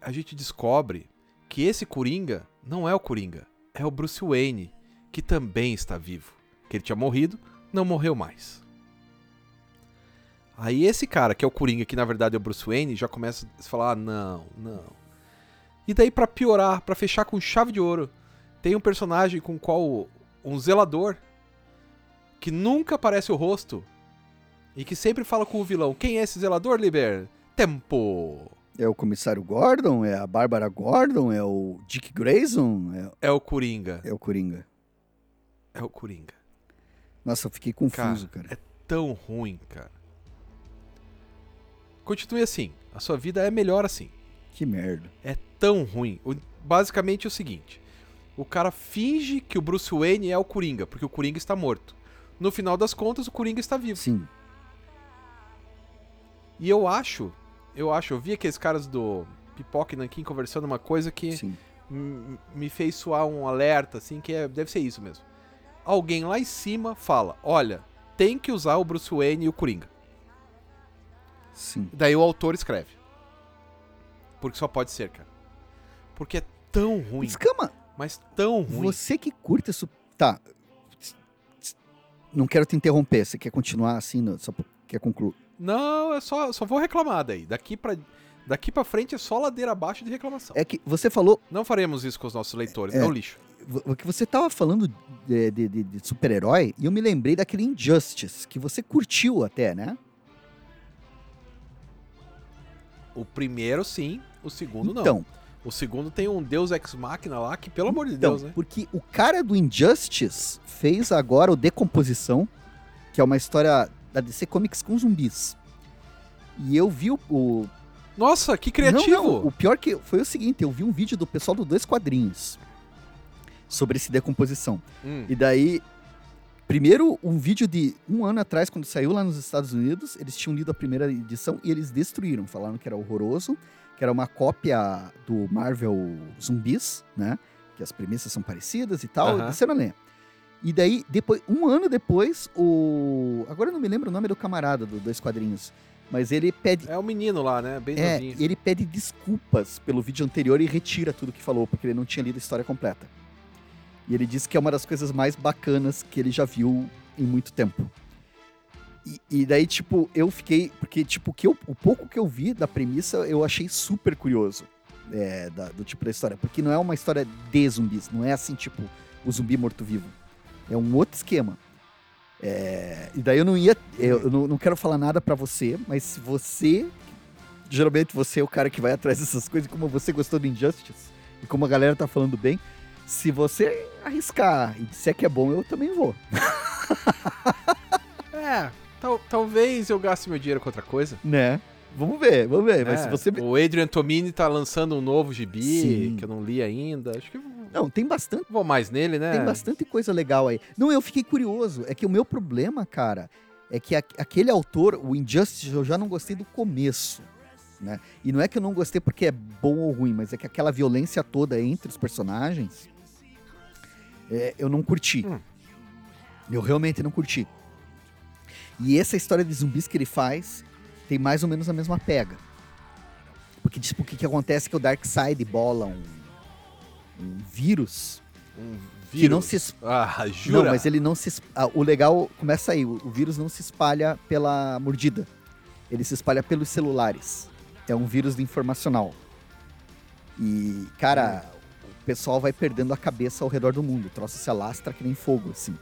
a gente descobre que esse Coringa não é o Coringa, é o Bruce Wayne, que também está vivo. Que ele tinha morrido, não morreu mais. Aí esse cara, que é o Coringa, que na verdade é o Bruce Wayne, já começa a falar: ah, não, não. E daí, para piorar, para fechar com chave de ouro, tem um personagem com qual um zelador que nunca aparece o rosto e que sempre fala com o vilão. Quem é esse zelador, Liber? Tempo! É o comissário Gordon? É a Bárbara Gordon? É o Dick Grayson? É, É o Coringa. é o Coringa. É o Coringa. Nossa, eu fiquei confuso, cara. É tão ruim, cara. Continue assim. A sua vida é melhor assim. Que merda. É tão ruim. O- basicamente é o seguinte: o cara finge que o Bruce Wayne é o Coringa, porque o Coringa está morto. No final das contas, o Coringa está vivo. Sim. E eu acho, eu acho, eu vi aqueles caras do Pipoca e Nankin conversando uma coisa que me fez soar um alerta, assim, que é- deve ser isso mesmo. Alguém lá em cima fala: olha, tem que usar o Bruce Wayne e o Coringa. Sim. Daí o autor escreve. Porque só pode ser, cara. Porque é tão ruim, Escama, mas tão ruim. você que curte isso. Tá. Não quero te interromper. Você quer continuar assim? no- Só quer concluir? Não, eu só, só vou reclamar daí. Daqui pra, daqui pra frente é só ladeira abaixo de reclamação. É que você falou. Não faremos isso com os nossos leitores, É. é, um lixo. vo- Que você tava falando de, de- de- de super-herói e eu me lembrei daquele Injustice, que você curtiu até, né? O primeiro sim, o segundo não. Então, O segundo tem um Deus Ex Machina lá que, pelo amor de então Deus, né? porque o cara do Injustice fez agora o Decomposição, que é uma história da DC Comics com zumbis. E eu vi o, o Nossa, que criativo! Não, não, o pior que foi o seguinte, eu vi um vídeo do pessoal do Dois Quadrinhos sobre esse decomposição. Hum, E daí, primeiro, um vídeo de um ano atrás, quando saiu lá nos Estados Unidos, eles tinham lido a primeira edição e eles destruíram. Falaram que era horroroso, que era uma cópia do Marvel Zumbis, né? Que as premissas são parecidas e tal. Aham. Desceram a lenha. E daí, depois, um ano depois, o. Agora eu não me lembro o nome do camarada do Dois Quadrinhos. Mas ele pede É o menino lá, né? Bem é, novinho. ele pede desculpas pelo vídeo anterior e retira tudo que falou, porque ele não tinha lido a história completa. E ele disse que é uma das coisas mais bacanas que ele já viu em muito tempo. E, e daí, tipo, eu fiquei. Porque, tipo, que eu- o pouco que eu vi da premissa, eu achei super curioso é, da- do tipo da história. Porque não é uma história de zumbis, não é assim, tipo, o zumbi morto-vivo. É um outro esquema. É, e daí eu não ia. Eu, eu não, não quero falar nada pra você, mas se você. Geralmente você é o cara que vai atrás dessas coisas, como você gostou do Injustice, e como a galera tá falando bem, se você arriscar e disser que é bom, eu também vou. <laughs> É, tal- talvez eu gaste meu dinheiro com outra coisa. Né? Vamos ver, vamos ver. Mas É, se você. O Adrian Tomini tá lançando um novo gibi Sim. que eu não li ainda. Acho que Não, tem bastante. vou mais nele, né? Tem bastante coisa legal aí. Não, eu fiquei curioso. É que o meu problema, cara, é que a- aquele autor, o Injustice, eu já não gostei do começo. Né? E não é que eu não gostei porque é bom ou ruim, mas é que aquela violência toda entre os personagens, é, eu não curti. Hum. Eu realmente não curti. E essa história de zumbis que ele faz tem mais ou menos a mesma pega. Porque, tipo, o que, que acontece é que o Darkseid bola um, um vírus Um que não vírus. se es- Ah, <laughs> jura? não, mas ele não se. es- ah, o legal começa aí: o, o vírus não se espalha pela mordida. Ele se espalha pelos celulares. É um vírus informacional. E, cara, o pessoal vai perdendo a cabeça ao redor do mundo. O troço se alastra que nem fogo, assim.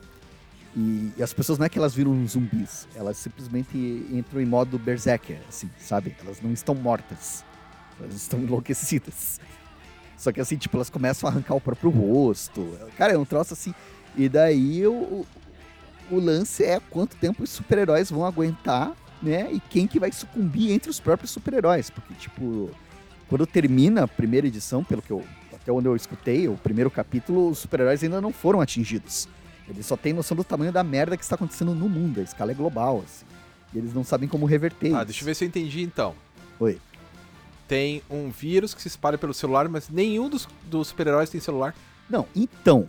E, e as pessoas não é que elas viram zumbis, elas simplesmente entram em modo berserker, assim, sabe? Elas não estão mortas. Elas estão enlouquecidas. Só que assim, tipo, elas começam a arrancar o próprio rosto. Cara, é um troço assim. E daí o, o- lance é quanto tempo os super-heróis vão aguentar, né? E quem que vai sucumbir entre os próprios super-heróis. Porque, tipo, quando termina a primeira edição, pelo que eu. Até onde eu escutei, o primeiro capítulo, os super-heróis ainda não foram atingidos. Eles só têm noção do tamanho da merda que está acontecendo no mundo. A escala é global, assim. E eles não sabem como reverter Ah, isso. deixa eu ver se eu entendi então. Oi. Tem um vírus que se espalha pelo celular, mas nenhum dos, dos super-heróis tem celular. Não, então,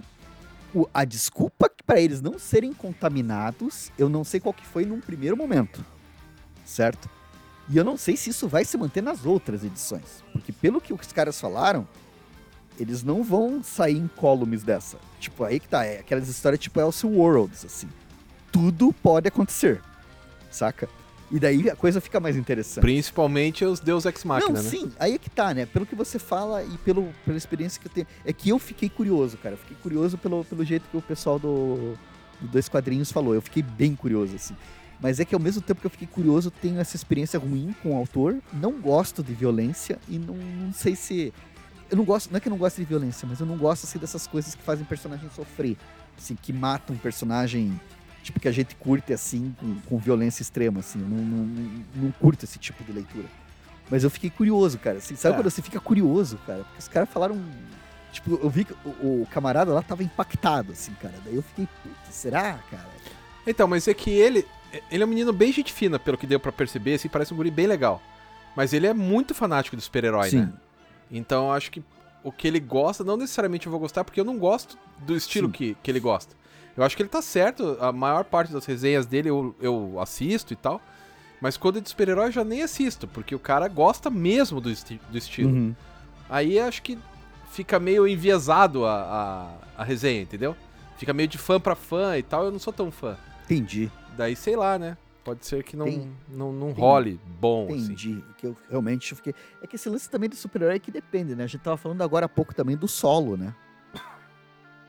o- a desculpa para eles não serem contaminados, eu não sei qual que foi num primeiro momento, certo? E eu não sei se isso vai se manter nas outras edições. Porque pelo que os caras falaram, eles não vão sair em columns dessa. Tipo, aí que tá, é aquelas histórias tipo Elseworlds, assim. Tudo pode acontecer, saca? E daí a coisa fica mais interessante. Principalmente os Deus Ex Machina, não, né? sim, aí é que tá, né? Pelo que você fala e pelo, pela experiência que eu tenho. É que eu fiquei curioso, cara. Eu fiquei curioso pelo, pelo jeito que o pessoal do, do Dois Quadrinhos falou. Eu fiquei bem curioso, assim. Mas é que ao mesmo tempo que eu fiquei curioso, tenho essa experiência ruim com o autor. Não gosto de violência e não, não sei se. Eu não gosto, não é que eu não gosto de violência, mas eu não gosto assim dessas coisas que fazem personagem sofrer. Assim, que matam um personagem tipo que a gente curte assim, com, com violência extrema, assim. Eu não, não, não, curto esse tipo de leitura. Mas eu fiquei curioso, cara. Assim, sabe É. quando você fica curioso, cara? Porque os caras falaram. Tipo, eu vi que o, o camarada lá tava impactado, assim, cara. Daí eu fiquei, putz, será, cara? Então, mas é que ele. Ele é um menino bem gente fina, pelo que deu pra perceber, assim, parece um guri bem legal. Mas ele é muito fanático do super-herói, né? Então eu acho que o que ele gosta, não necessariamente eu vou gostar, porque eu não gosto do estilo Sim. que, que ele gosta. Eu acho que ele tá certo, a maior parte das resenhas dele eu, eu assisto e tal. Mas quando é de super-herói eu já nem assisto, porque o cara gosta mesmo do, esti- do estilo. Uhum. Aí acho que fica meio enviesado a, a, a resenha, entendeu? Fica meio de fã pra fã e tal, eu não sou tão fã. Entendi, Daí, sei lá, né? Pode ser que não, Tem- não, não tem- role bom, assim. entendi. Que eu realmente fiquei. É que esse lance também do super-herói é que depende, né? A gente tava falando agora há pouco também do solo, né?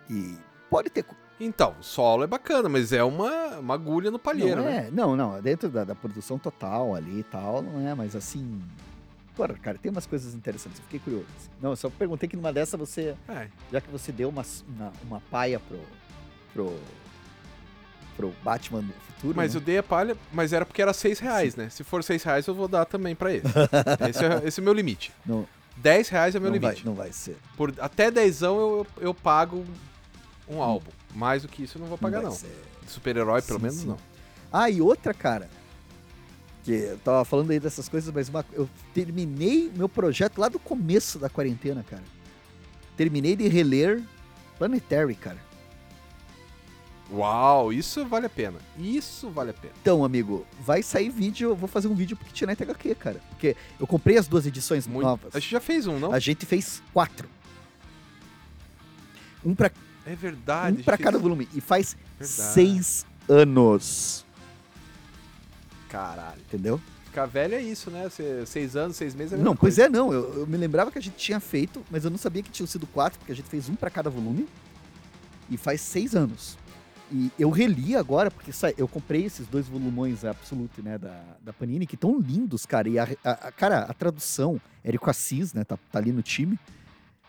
E pode ter. Então, o solo é bacana, mas é uma, uma agulha no palheiro, não, né? é, não, não, dentro da, da produção total ali e tal, não é, mas assim. Porra, cara, tem umas coisas interessantes, eu fiquei curioso. Não, eu só perguntei que numa dessa você. É. Já que você deu uma, uma, uma paia pro. pro. pro Batman do futuro. Mas né? eu dei a palha, mas era porque era 6 reais, né? Se for 6 reais, eu vou dar também pra ele. <laughs> esse, é, esse é o meu limite. Não, 10 reais é meu não, vai, limite. não vai ser. Por, até 10 eu, eu, eu pago um álbum. Mais do que isso eu não vou pagar, não. De super-herói, pelo Sim, menos, sim. não. Ah, e outra, cara. Que eu tava falando aí dessas coisas, mas uma- eu terminei meu projeto lá do começo da quarentena, cara. Terminei de reler Planetary, cara. Uau, isso vale a pena. Isso vale a pena. Então, amigo, vai sair vídeo, eu vou fazer um vídeo pro Kitnet HQ, cara. Porque eu comprei as duas edições Muito... novas. A gente já fez um, não? A gente fez quatro. Um pra, É verdade. um pra cada fez- volume. E faz Verdade. seis anos. Caralho. Entendeu? Ficar velho é isso, né? Seis anos, seis meses é Não, pois coisa. é, não. Eu, eu me lembrava que a gente tinha feito, mas eu não sabia que tinham sido quatro, porque a gente fez um pra cada volume. E faz seis anos. E eu reli agora, porque sa- eu comprei esses dois volumões Absolute, né, da, da Panini, que estão lindos, cara. E a, a- a- cara, a tradução, Érico Assis, né, tá, tá ali no time.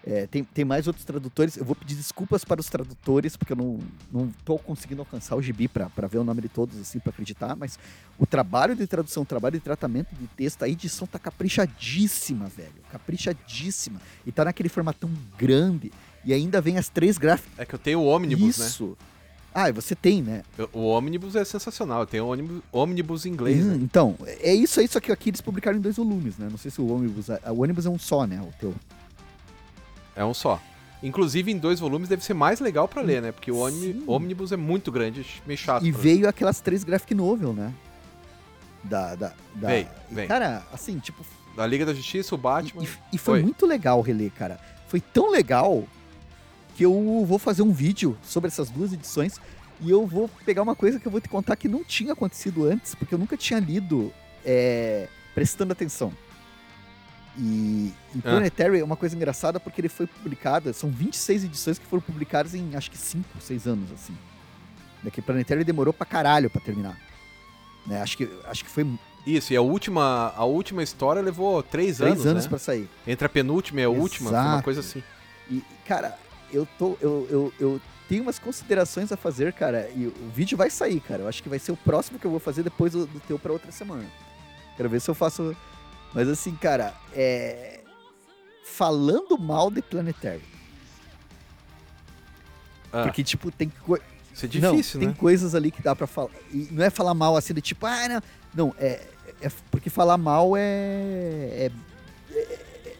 É, tem, tem mais outros tradutores. Eu vou pedir desculpas para os tradutores, porque eu não, não tô conseguindo alcançar o gibi pra ver o nome de todos, assim, pra acreditar. Mas o trabalho de tradução, o trabalho de tratamento de texto, a edição tá caprichadíssima, velho. Caprichadíssima. E tá naquele formatão grande. E ainda vem as três gráficas. É que eu tenho o ônibus, né? Isso. Ah, você tem, né? O ônibus é sensacional. Eu tenho o ônibus, ônibus em inglês, Hum, né? Então, é isso aí, só que aqui eles publicaram em dois volumes, né? Não sei se o ônibus. O ônibus é um só, né? O teu. É um só. Inclusive, em dois volumes deve ser mais legal pra ler, né? Porque o Sim. ônibus é muito grande, meio chato. E veio aquelas três graphic novel, né? Da. da, da... Vem, e, vem. Cara, assim, tipo. Da Liga da Justiça, o Batman. e- e foi Oi. muito legal reler, cara. Foi tão legal que eu vou fazer um vídeo sobre essas duas edições e eu vou pegar uma coisa que eu vou te contar que não tinha acontecido antes, porque eu nunca tinha lido é, prestando atenção. E, e Ah. Planetary é uma coisa engraçada porque ele foi publicado, são 26 edições que foram publicadas em acho que 5, 6 anos, assim. Daqui Planetary demorou pra caralho pra terminar. Né? Acho, que, acho que foi Isso, e a última, a última história levou três, 3 anos, anos né? pra sair. Entre a penúltima e a última, foi uma Exato. coisa assim. E, cara, eu tô. Eu, eu, eu tenho umas considerações a fazer, cara. E o vídeo vai sair, cara. Eu acho que vai ser o próximo que eu vou fazer depois do, do teu pra outra semana. Quero ver se eu faço. Mas assim, cara, é. Falando mal de Planetary. Ah, Porque, tipo, tem co... isso é difícil, não, né? tem coisas ali que dá pra falar. E não é falar mal assim, de tipo, ah, não. Não, é. é porque falar mal é, é. é-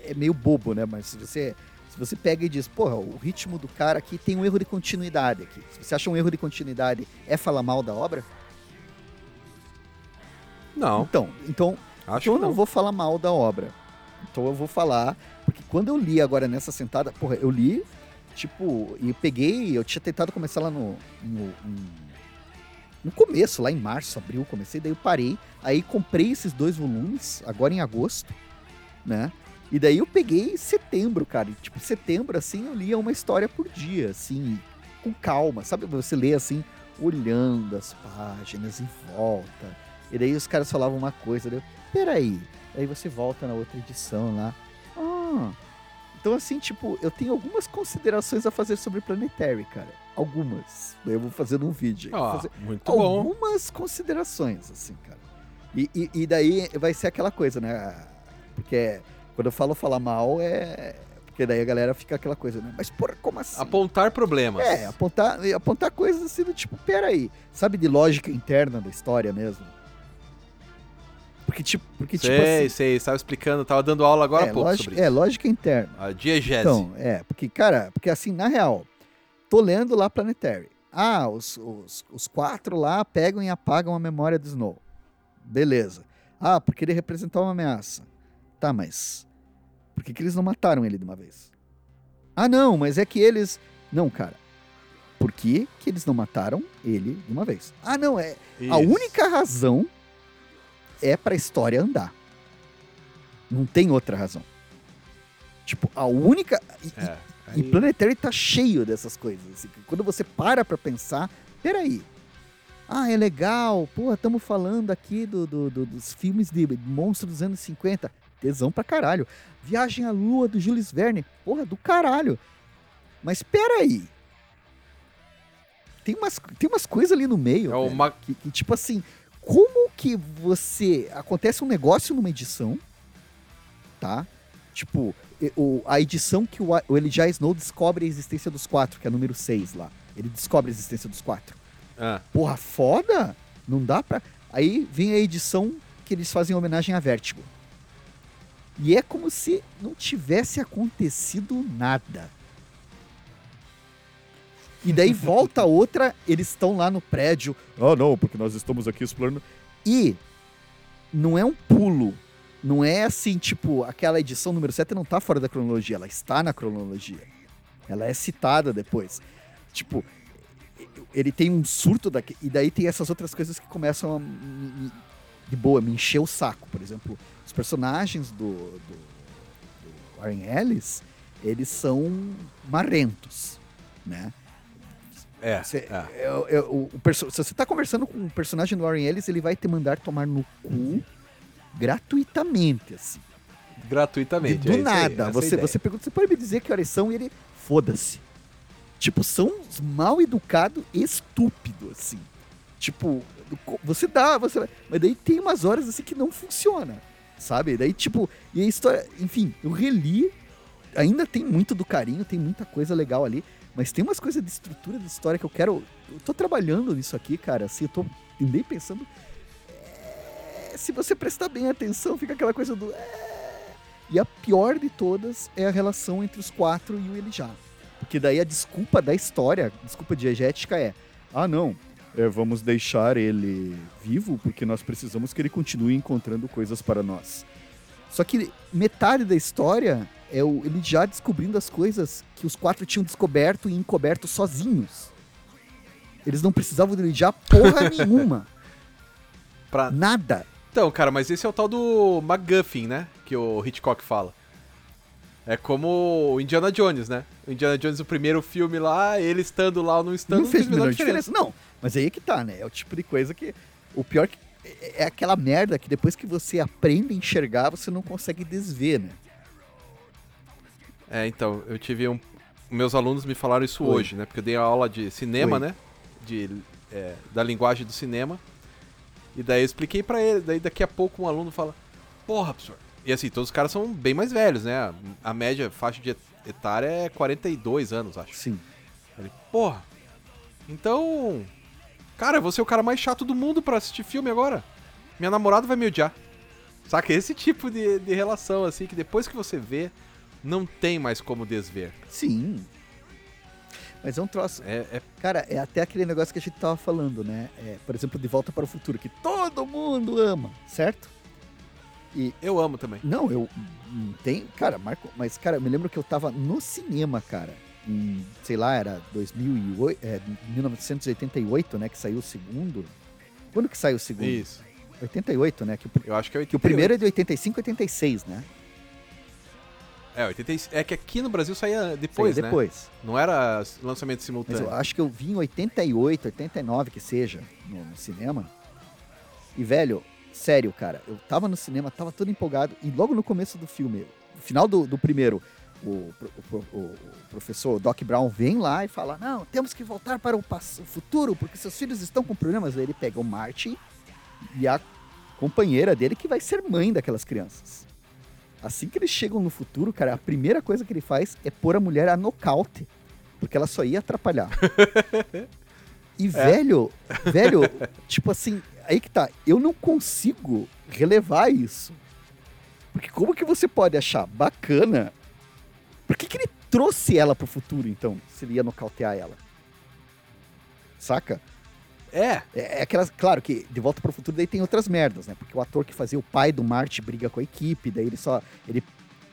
é meio bobo, né? Mas se você. Se você pega e diz, porra, o ritmo do cara aqui tem um erro de continuidade aqui. Se você acha um erro de continuidade, é falar mal da obra? Não, Então, então Acho então eu não não. vou falar mal da obra. Então eu vou falar, porque quando eu li agora nessa sentada, porra, eu li, tipo, e peguei, eu tinha tentado começar lá no, no, no- no começo, lá em março, abril, comecei, daí eu parei, aí comprei esses dois volumes, agora em agosto, né? E daí eu peguei setembro, cara, e, tipo, setembro, assim, eu lia uma história por dia, assim, com calma, sabe? Você lê, assim, olhando as páginas em volta, e daí os caras falavam uma coisa, daí eu, peraí, Aí você volta na outra edição lá. Ah. Então, assim, tipo, eu tenho algumas considerações a fazer sobre Planetary, cara. Algumas. Eu vou fazer num vídeo. Ah, fazer muito bom. algumas considerações, assim, cara. E, e, e daí vai ser aquela coisa, né? Porque quando eu falo falar mal, é. Porque daí a galera fica aquela coisa, né? Mas, porra, como assim? Apontar problemas. É, apontar, apontar coisas assim do tipo, peraí, sabe de lógica interna da história mesmo? Porque, tipo, porque, tipo sei, assim. sei. Estava explicando, tava dando aula agora é, há pouco lógica, sobre isso. é, lógica interna. A diegese. Então, é, porque, cara, porque assim, na real, tô lendo lá Planetary. Ah, os, os, os quatro lá pegam e apagam a memória do Snow. Beleza. Ah, porque ele representava uma ameaça. Tá, mas. Por que, que eles não mataram ele de uma vez? Ah, não, mas é que eles. Não, cara. Por que, que eles não mataram ele de uma vez? Ah, não, é. A Isso. única razão é pra história andar. Não tem outra razão. Tipo, a única. e- e- É. e aí- Planetary tá cheio dessas coisas. assim, que quando você para pra pensar, peraí. Ah, é legal. Pô, estamos falando aqui do, do- do- dos filmes de monstro dos anos 50. Tesão pra caralho. Viagem à Lua do Jules Verne. Porra, do caralho. Mas peraí. Tem umas, tem umas coisas ali no meio. É o velho, ma- que, que, tipo assim, como que você. Acontece um negócio numa edição, tá? Tipo, o- a edição que o, o Elijah Snow descobre a existência dos quatro, que é a número 6 lá. Ele descobre a existência dos quatro. Ah, Porra, foda! Não dá pra. Aí vem a edição que eles fazem homenagem a Vertigo. E é como se não tivesse acontecido nada. E daí <laughs> volta outra, eles estão lá no prédio. Ah, não, porque nós estamos aqui explorando. E não é um pulo. Não é assim, tipo, aquela edição número 7 não tá fora da cronologia, ela está na cronologia. Ela é citada depois. Tipo, ele tem um surto daqui, e daí tem essas outras coisas que começam a me- de boa, me encher o saco. Por exemplo, os personagens do, do, do Warren Ellis, eles são marrentos, né? É. Você- é. é- é- o- o se você tá conversando com um personagem do Warren Ellis, ele vai te mandar tomar no cu gratuitamente, assim. Gratuitamente. De- do é aí, nada. essa é a você, ideia. você pergunta, você pode me dizer que horas são e ele. Foda-se. Tipo, são mal educado e estúpido, assim. Tipo, você dá, você vai- Mas daí tem umas horas assim que não funciona. Sabe? Daí, tipo, e a história. Enfim, eu reli. Ainda tem muito do carinho, tem muita coisa legal ali. Mas tem umas coisas de estrutura de história que eu quero. Eu tô trabalhando nisso aqui, cara. Assim, eu tô andei pensando. é, se você prestar bem atenção, fica aquela coisa do. é. E a pior de todas é a relação entre os quatro e o Elijah. Porque daí a desculpa da história, desculpa diegética é: ah, não, é, vamos deixar ele vivo porque nós precisamos que ele continue encontrando coisas para nós. Só que metade da história é o Elijah descobrindo as coisas que os quatro tinham descoberto e encoberto sozinhos. Eles não precisavam do Elijah porra <laughs> nenhuma. Pra- Nada. Então, cara, mas esse é o tal do MacGuffin, né? Que o Hitchcock fala. É como o Indiana Jones, né? O Indiana Jones, o primeiro filme lá, ele estando lá ou não estando, não fez a menor diferença. Não, mas aí é que tá, né? É o tipo de coisa que. O pior que. É é aquela merda que depois que você aprende a enxergar, você não consegue desver, né? É, então, eu tive um. Meus alunos me falaram isso Oi. hoje, né? Porque eu dei aula de cinema, Oi. né? De, é, da linguagem do cinema. E daí eu expliquei pra ele. Daí daqui a pouco um aluno fala: Porra, professor. E assim, todos os caras são bem mais velhos, né? A- A média faixa de et- etária é 42 anos, acho. Sim. Ele, porra. Então. Cara, eu vou ser o cara mais chato do mundo pra assistir filme agora. Minha namorada vai me odiar. Saca? Esse tipo de, de relação, assim, que depois que você vê, não tem mais como desver. Sim. Mas é um troço. É, é- Cara, é até aquele negócio que a gente tava falando, né? É, por exemplo, De Volta para o Futuro, que todo mundo ama, certo? E Eu amo também. não, eu hum, tem, cara, Marco, mas cara, eu me lembro que eu tava no cinema, cara. Em, sei lá, era 2008, é, 1988, né, que saiu o segundo. Quando que saiu o segundo? Isso. 88, né? Que o, Eu acho que é 88. que o primeiro é de 85 86, né? É, 86. É que aqui no Brasil saía depois, Saiu né? depois. Não era lançamento Mas simultâneo. eu acho que eu vi em 88, 89 que seja, no, no cinema. E, velho, sério, cara, eu tava no cinema, tava todo empolgado, e logo no começo do filme, no final do, do primeiro, o, o o- professor Doc Brown vem lá e fala: Não, temos que voltar para o, pass- o futuro, porque seus filhos estão com problemas. Aí ele pega o Marty e a companheira dele, que vai ser mãe daquelas crianças. Assim que eles chegam no futuro, cara, a primeira coisa que ele faz é pôr a mulher a nocaute, porque ela só ia atrapalhar. E, <laughs> velho, velho, tipo assim, aí que tá, eu não consigo relevar isso. Porque como que você pode achar bacana? Por que, que ele trouxe ela pro futuro, então, se ele ia nocautear ela? Saca? É, É, é aquelas, claro que De Volta para o Futuro daí tem outras merdas, né? Porque o ator que fazia o pai do Marty briga com a equipe, daí ele só ele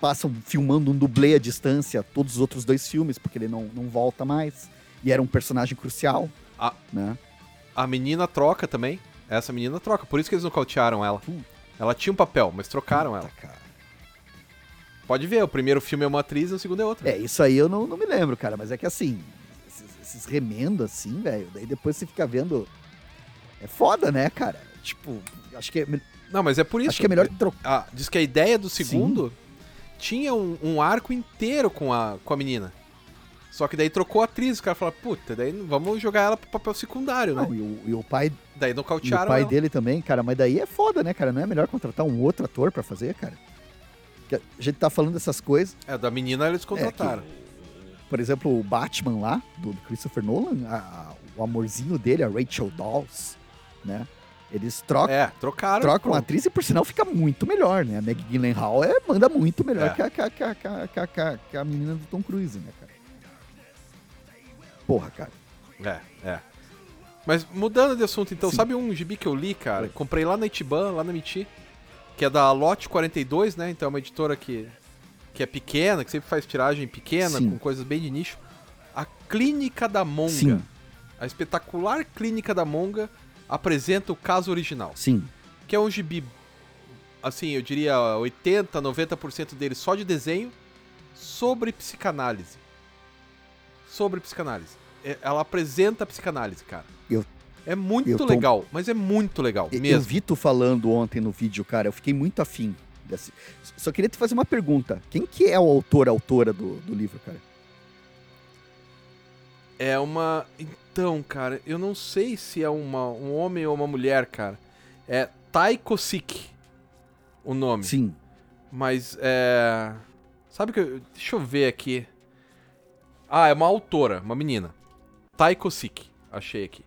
passa filmando um dublê à distância todos os outros dois filmes, porque ele não, não volta mais. E era um personagem crucial, A- né? a menina troca também. Essa menina troca, por isso que eles nocautearam ela. Ela tinha um papel, mas trocaram ela. Puta, cara. Pode ver, o primeiro filme é uma atriz e o segundo é outra. É, isso aí eu não, não me lembro, cara, mas é que assim, esses, esses remendos assim, velho, daí depois você fica vendo. É foda, né, cara? Tipo, acho que é, Não, mas é por isso. acho que é melhor trocar. Ah, diz que a ideia do segundo tinha um, um arco inteiro com a, com a menina. Só que daí trocou a atriz, o cara falou, puta, daí vamos jogar ela pro papel secundário, né? Não, e, o, e o pai, Daí e o nocautearam pai ela. dele também, cara, mas daí é foda, né, cara? Não é melhor contratar um outro ator pra fazer, cara? Que a gente tá falando dessas coisas. É, da menina eles contrataram. Por exemplo, o Batman lá, do Christopher Nolan, a- a- o amorzinho dele, a Rachel Dawes, né? Eles trocam, É, trocaram. trocam a atriz e por sinal fica muito melhor, né? A Meg Gyllenhaal é, manda muito melhor É. que, a, que, a, que, a, que, a, que a- que que menina do Tom Cruise, né, cara? Porra, cara. É, é. Mas mudando de assunto, então, Sim. sabe um gibi que eu li, cara? Comprei lá na Itiban, lá na Miti, que é da Lote 42, né? Então é uma editora que, que é pequena, que sempre faz tiragem pequena, Sim. com coisas bem de nicho. A Clínica da Monga. Sim. A espetacular Clínica da Monga apresenta o caso original, Sim. que é um gibi, assim, eu diria 80, 90% dele só de desenho, sobre psicanálise. Sobre psicanálise. É- Ela apresenta a psicanálise, cara. Eu- É muito eu tô- legal, mas é muito legal Eu- Eu mesmo. vi tu falando ontem no vídeo, cara, eu fiquei muito afim. Desse... Só queria te fazer uma pergunta. Quem que é o autor, autora do, do livro, cara? É uma. Então, cara, eu não sei se é uma, um homem ou uma mulher, cara. É Taiko Sik o nome. Sim. Mas é. Sabe que. eu- Deixa eu ver aqui. Ah, é uma autora, uma menina. Taiko Sik. Achei aqui.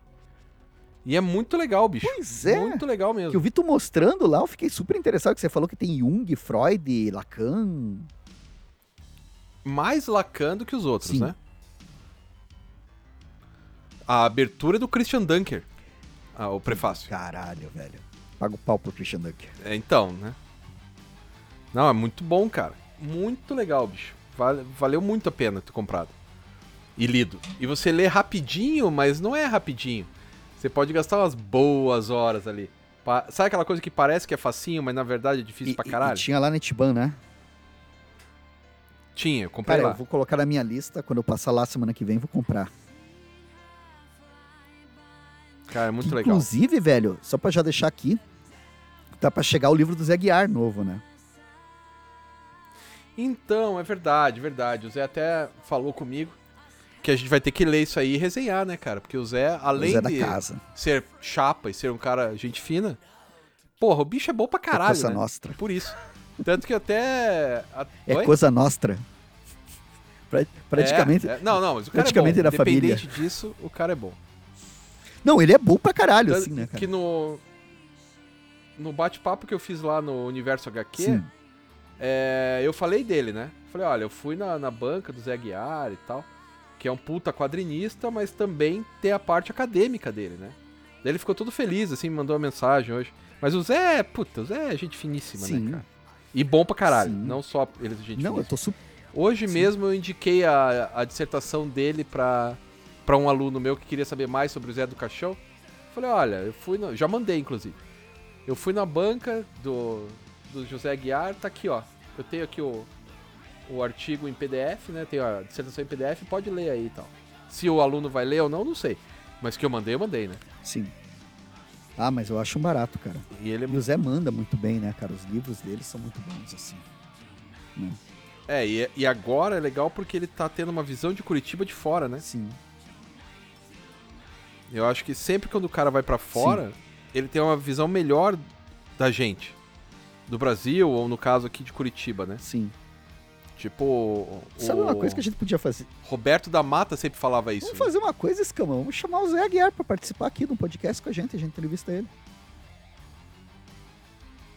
E é muito legal, bicho. Pois é. Muito legal mesmo. Que eu vi tu mostrando lá, eu fiquei super interessado, que você falou que tem Jung, Freud, Lacan. Mais Lacan do que os outros, Sim. né? A abertura é do Christian Dunker. Ah, o prefácio. Caralho, velho. Paga o pau pro Christian Dunker. É, então, né? Não, é muito bom, cara. Muito legal, bicho. Vale- valeu muito a pena ter comprado. E lido. E você lê rapidinho, mas não é rapidinho. Você pode gastar umas boas horas ali. Pa- Sabe aquela coisa que parece que é facinho, mas na verdade é difícil E, pra e- caralho? e tinha lá na Itiban, né? Tinha, eu comprei Cara, lá. eu vou colocar na minha lista, quando eu passar lá semana que vem, vou comprar. Cara, é muito Que, legal. Inclusive, velho, só pra já deixar aqui, tá pra chegar o livro do Zé Guiar novo, né? Então, é verdade, verdade. O Zé até falou comigo que a gente vai ter que ler isso aí e resenhar, né, cara? Porque o Zé, O além Zé da de casa. ser chapa e ser um cara gente fina, porra, o bicho é bom pra caralho, Cosa né? Nostra. Por isso. Tanto que até... É Oi? Cosa Nostra. Pra- Praticamente. É, é. Não, não, mas o cara praticamente é bom. da família. Independente disso, o cara é bom. Não, ele é bom pra caralho, Tanto assim, né, cara? Que no... No bate-papo que eu fiz lá no Universo HQ, Sim. é, eu falei dele, né? Falei, olha, eu fui na, na banca do Zé Guiar e tal, que é um puta quadrinista, mas também tem a parte acadêmica dele, né? Daí ele ficou todo feliz, assim, me mandou uma mensagem hoje. Mas o Zé, puta, o Zé é gente finíssima, Sim. né, cara? E bom pra caralho, Sim. não só ele é gente Não, eu finíssima. tô super. Hoje Sim. mesmo eu indiquei a, a dissertação dele pra, pra um aluno meu que queria saber mais sobre o Zé do Caixão. Falei, olha, eu fui. no- já mandei, inclusive. Eu fui na banca do, do José Aguiar, tá aqui, ó. Eu tenho aqui o, o artigo em PDF, né? Tenho a dissertação em PDF, pode ler aí e tal. Se o aluno vai ler ou não, não sei. Mas que eu mandei, eu mandei, né? Sim. Ah, mas eu acho um barato, cara. E ele E o Zé manda muito bem, né, cara? Os livros dele são muito bons, assim. É, e, e agora é legal porque ele tá tendo uma visão de Curitiba de fora, né? Sim. Eu acho que sempre quando o cara vai pra fora, ele tem uma visão melhor da gente. Do Brasil, ou no caso aqui de Curitiba, né? Sim. Tipo. o- Sabe uma coisa que a gente podia fazer? Roberto da Mata sempre falava isso. Vamos né? fazer uma coisa, Escama. Vamos chamar o Zé Aguiar pra participar aqui de um podcast com a gente. A gente entrevista ele.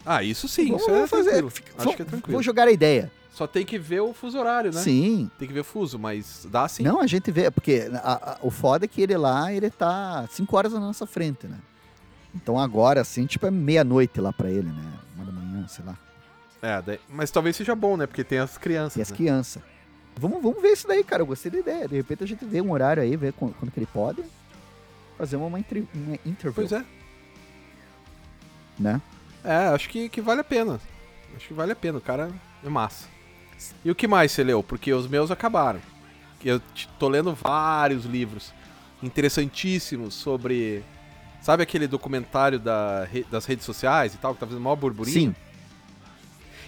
Ah, isso sim, vamos, isso é vamos fazer. tranquilo. Fica- Acho vou, que é tranquilo. Vou jogar a ideia. Só tem que ver o fuso horário, né? Sim. Tem que ver o fuso, mas dá sim. Não, a gente vê, porque a- a- o foda é que ele lá, ele tá 5 horas na nossa frente, né? Então agora, assim, tipo, é meia-noite lá pra ele, né? Uma da manhã, sei lá. É, daí- mas talvez seja bom, né? Porque tem as crianças. E as né? crianças. Vamos, vamos ver isso daí, cara. Eu gostei da ideia. De repente a gente vê um horário aí, vê quando, quando que ele pode. Fazer uma, entre, uma interview, Pois é. né? É, acho que, que vale a pena. Acho que vale a pena, o cara é massa. E o que mais você leu? Porque os meus acabaram. Eu tô lendo vários livros interessantíssimos sobre. Sabe aquele documentário da das redes sociais e tal, que tá fazendo maior burburinho? Sim.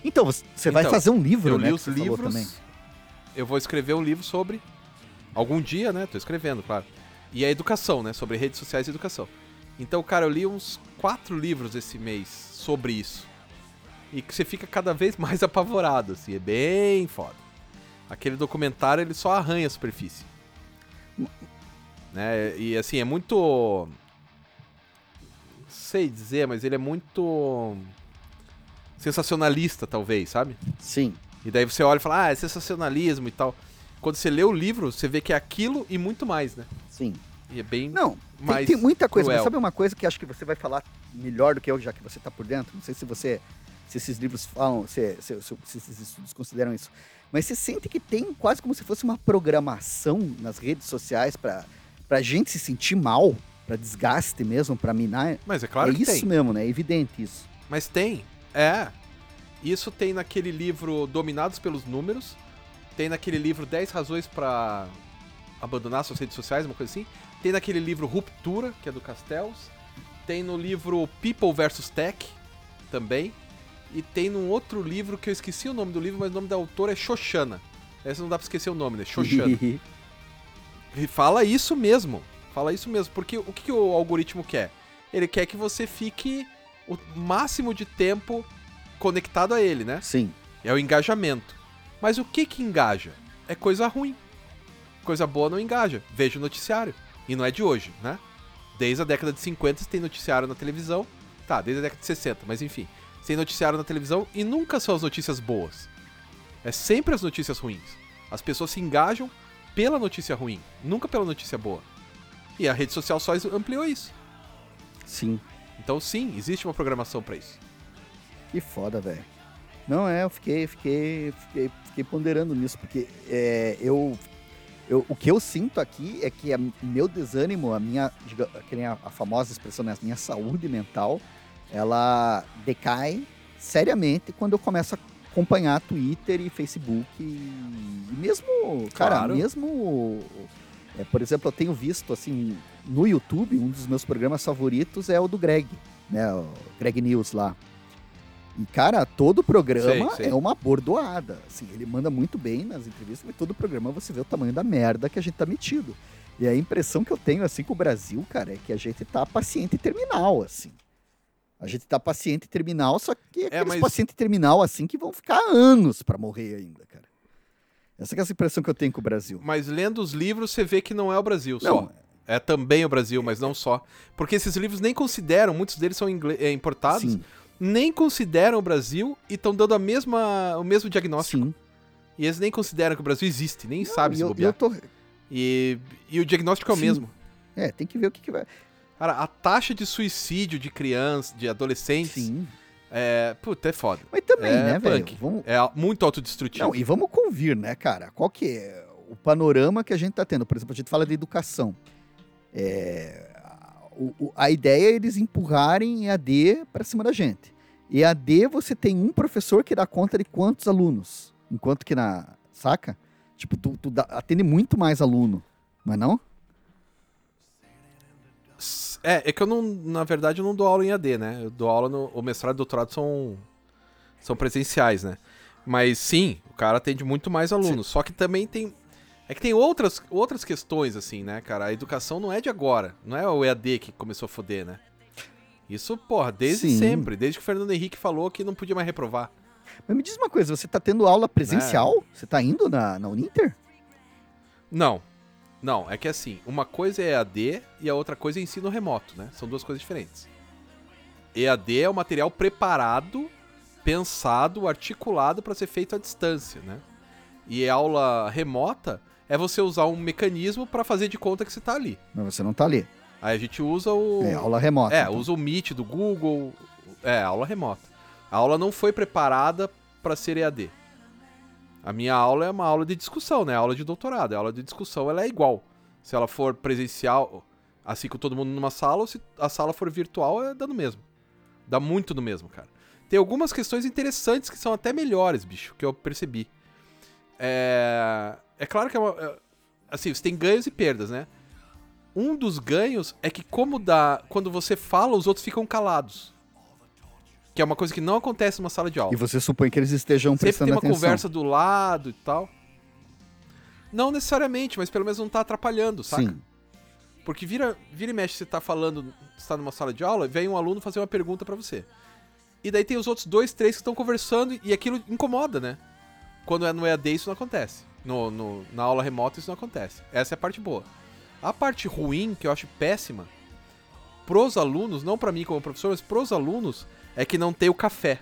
Então, você você vai Então, fazer um livro, Eu né? li que os livros. também. Eu vou escrever um livro sobre. Algum dia, né? Tô escrevendo, claro. E a educação, né? Sobre redes sociais e educação. Então, cara, eu li uns quatro livros esse mês sobre isso. E que você fica cada vez <laughs> mais apavorado, assim. É bem foda. Aquele documentário, ele só arranha a superfície. Né? E assim, é muito. Não sei dizer, mas ele é muito. Sensacionalista, talvez, sabe? Sim. E daí você olha e fala, ah, é sensacionalismo e tal. Quando você lê o livro, você vê que é aquilo e muito mais, né? Sim. E é bem. Não, tem, mais tem muita coisa, mas cruel. sabe uma coisa que acho que você vai falar melhor do que eu, já que você tá por dentro? Não sei se você. Se esses livros falam, se, se- se- se esses estudos consideram isso. Mas você sente que tem quase como se fosse uma programação nas redes sociais pra, pra gente se sentir mal, pra desgaste mesmo, pra minar. Mas é claro é que isso tem. mesmo, né? É evidente isso. Mas tem. É. Isso tem naquele livro Dominados pelos Números. Tem naquele livro 10 razões pra abandonar suas redes sociais, uma coisa assim. Tem naquele livro Ruptura, que é do Castells. Tem no livro People vs Tech, também. E tem num outro livro que eu esqueci o nome do livro, mas o nome da autora é Xoxana. Essa não dá pra esquecer o nome, né? Xoxana. Ele <laughs> fala isso mesmo. Fala isso mesmo. Porque o que, que o algoritmo quer? Ele quer que você fique o máximo de tempo conectado a ele, né? Sim. É o engajamento. Mas o que que engaja? É coisa ruim. Coisa boa não engaja. Veja o noticiário. E não é de hoje, né? Desde a década de 50 você tem noticiário na televisão. Tá, desde a década de 60, mas enfim. Você tem noticiário na televisão e nunca são as notícias boas. É sempre as notícias ruins. As pessoas se engajam pela notícia ruim, nunca pela notícia boa. E a rede social só ampliou isso. Sim. Então sim, existe uma programação pra isso. Que foda, velho. Não, é, eu fiquei, fiquei, fiquei, fiquei ponderando nisso, porque é, eu, eu- o que eu sinto aqui é que o meu desânimo, a minha, diga- a, a famosa expressão, né, a minha saúde mental, ela decai seriamente quando eu começo a acompanhar Twitter e Facebook e, e mesmo, cara, Claro. mesmo, é, por exemplo, eu tenho visto, assim, no YouTube, um dos meus programas favoritos é o do Greg, né, o Greg News lá. E, cara, todo programa Sei, sei. é uma bordoada. Assim, ele manda muito bem nas entrevistas, mas todo programa você vê o tamanho da merda que a gente tá metido. E a impressão que eu tenho, assim, com o Brasil, cara, é que a gente tá paciente terminal, assim. A gente tá paciente terminal, só que aqueles É, mas- paciente terminal, assim, que vão ficar anos pra morrer ainda, cara. Essa é essa impressão que eu tenho com o Brasil. Mas lendo os livros, você vê que não é o Brasil Não. só. É também o Brasil, mas não só. Porque esses livros nem consideram, muitos deles são é, importados, Sim, nem consideram o Brasil e estão dando a mesma, o mesmo diagnóstico. sim. E eles nem consideram que o Brasil existe, nem sabem e se eu, bobear. eu tô, E, e o diagnóstico é o Sim. mesmo. É, tem que ver o que, que vai. Cara, a taxa de suicídio de crianças, de adolescentes, Sim. É. Puta, é foda. Mas também, é né, velho? Vamos... É muito autodestrutivo. Não, e vamos convir, né, cara? Qual que é o panorama que a gente tá tendo? Por exemplo, a gente fala de educação. É, o- o- a ideia é eles empurrarem EAD para cima da gente. EAD você tem um professor que dá conta de quantos alunos, enquanto que na saca, tipo tu, tu dá- atende muito mais aluno, mas não? É, é que eu não, na verdade, eu não dou aula em AD, né? Eu dou aula no. O mestrado e o doutorado são. São presenciais, né? Mas sim, o cara atende muito mais alunos. Só que também tem. É que tem outras, outras questões, assim, né, cara? A educação não é de agora. Não é o EAD que começou a foder, né? Isso, porra, desde Sim. sempre. Desde que o Fernando Henrique falou que não podia mais reprovar. Mas me diz uma coisa, você tá tendo aula presencial? Você tá indo na, na Uninter? Não. Não, é que assim, uma coisa é EAD e a outra coisa é ensino remoto, né? São duas coisas diferentes. EAD é o material preparado, pensado, articulado para ser feito à distância, né? E aula remota é você usar um mecanismo para fazer de conta que você tá ali. Mas você não tá ali. Aí a gente usa o É aula remota. É, então. usa o Meet do Google, é, aula remota. A aula não foi preparada para ser EAD. A minha aula é uma aula de discussão, né? Aula de doutorado. A aula de discussão ela é igual. Se ela for presencial, assim com todo mundo numa sala, ou se a sala for virtual, é dá no mesmo. Dá muito no mesmo, cara. Tem algumas questões interessantes que são até melhores, bicho, que eu percebi. É, é claro que é uma, é- assim, você tem ganhos e perdas, né? Um dos ganhos é que como dá, quando você fala, os outros ficam calados. Que é uma coisa que não acontece numa sala de aula. E você supõe que eles estejam Sempre prestando tem uma atenção. conversa do lado e tal. Não necessariamente, mas pelo menos não tá atrapalhando, saca? Sim. Porque vira, vira e mexe, você tá falando, você tá numa sala de aula, vem um aluno fazer uma pergunta pra você. E daí tem os outros dois, três que estão conversando e aquilo incomoda, né? Quando é no EAD isso não acontece. No, no- na aula remota isso não acontece. Essa é a parte boa. A parte ruim, que eu acho péssima, pros alunos, não pra mim como professor, mas pros alunos, é que não tem o café.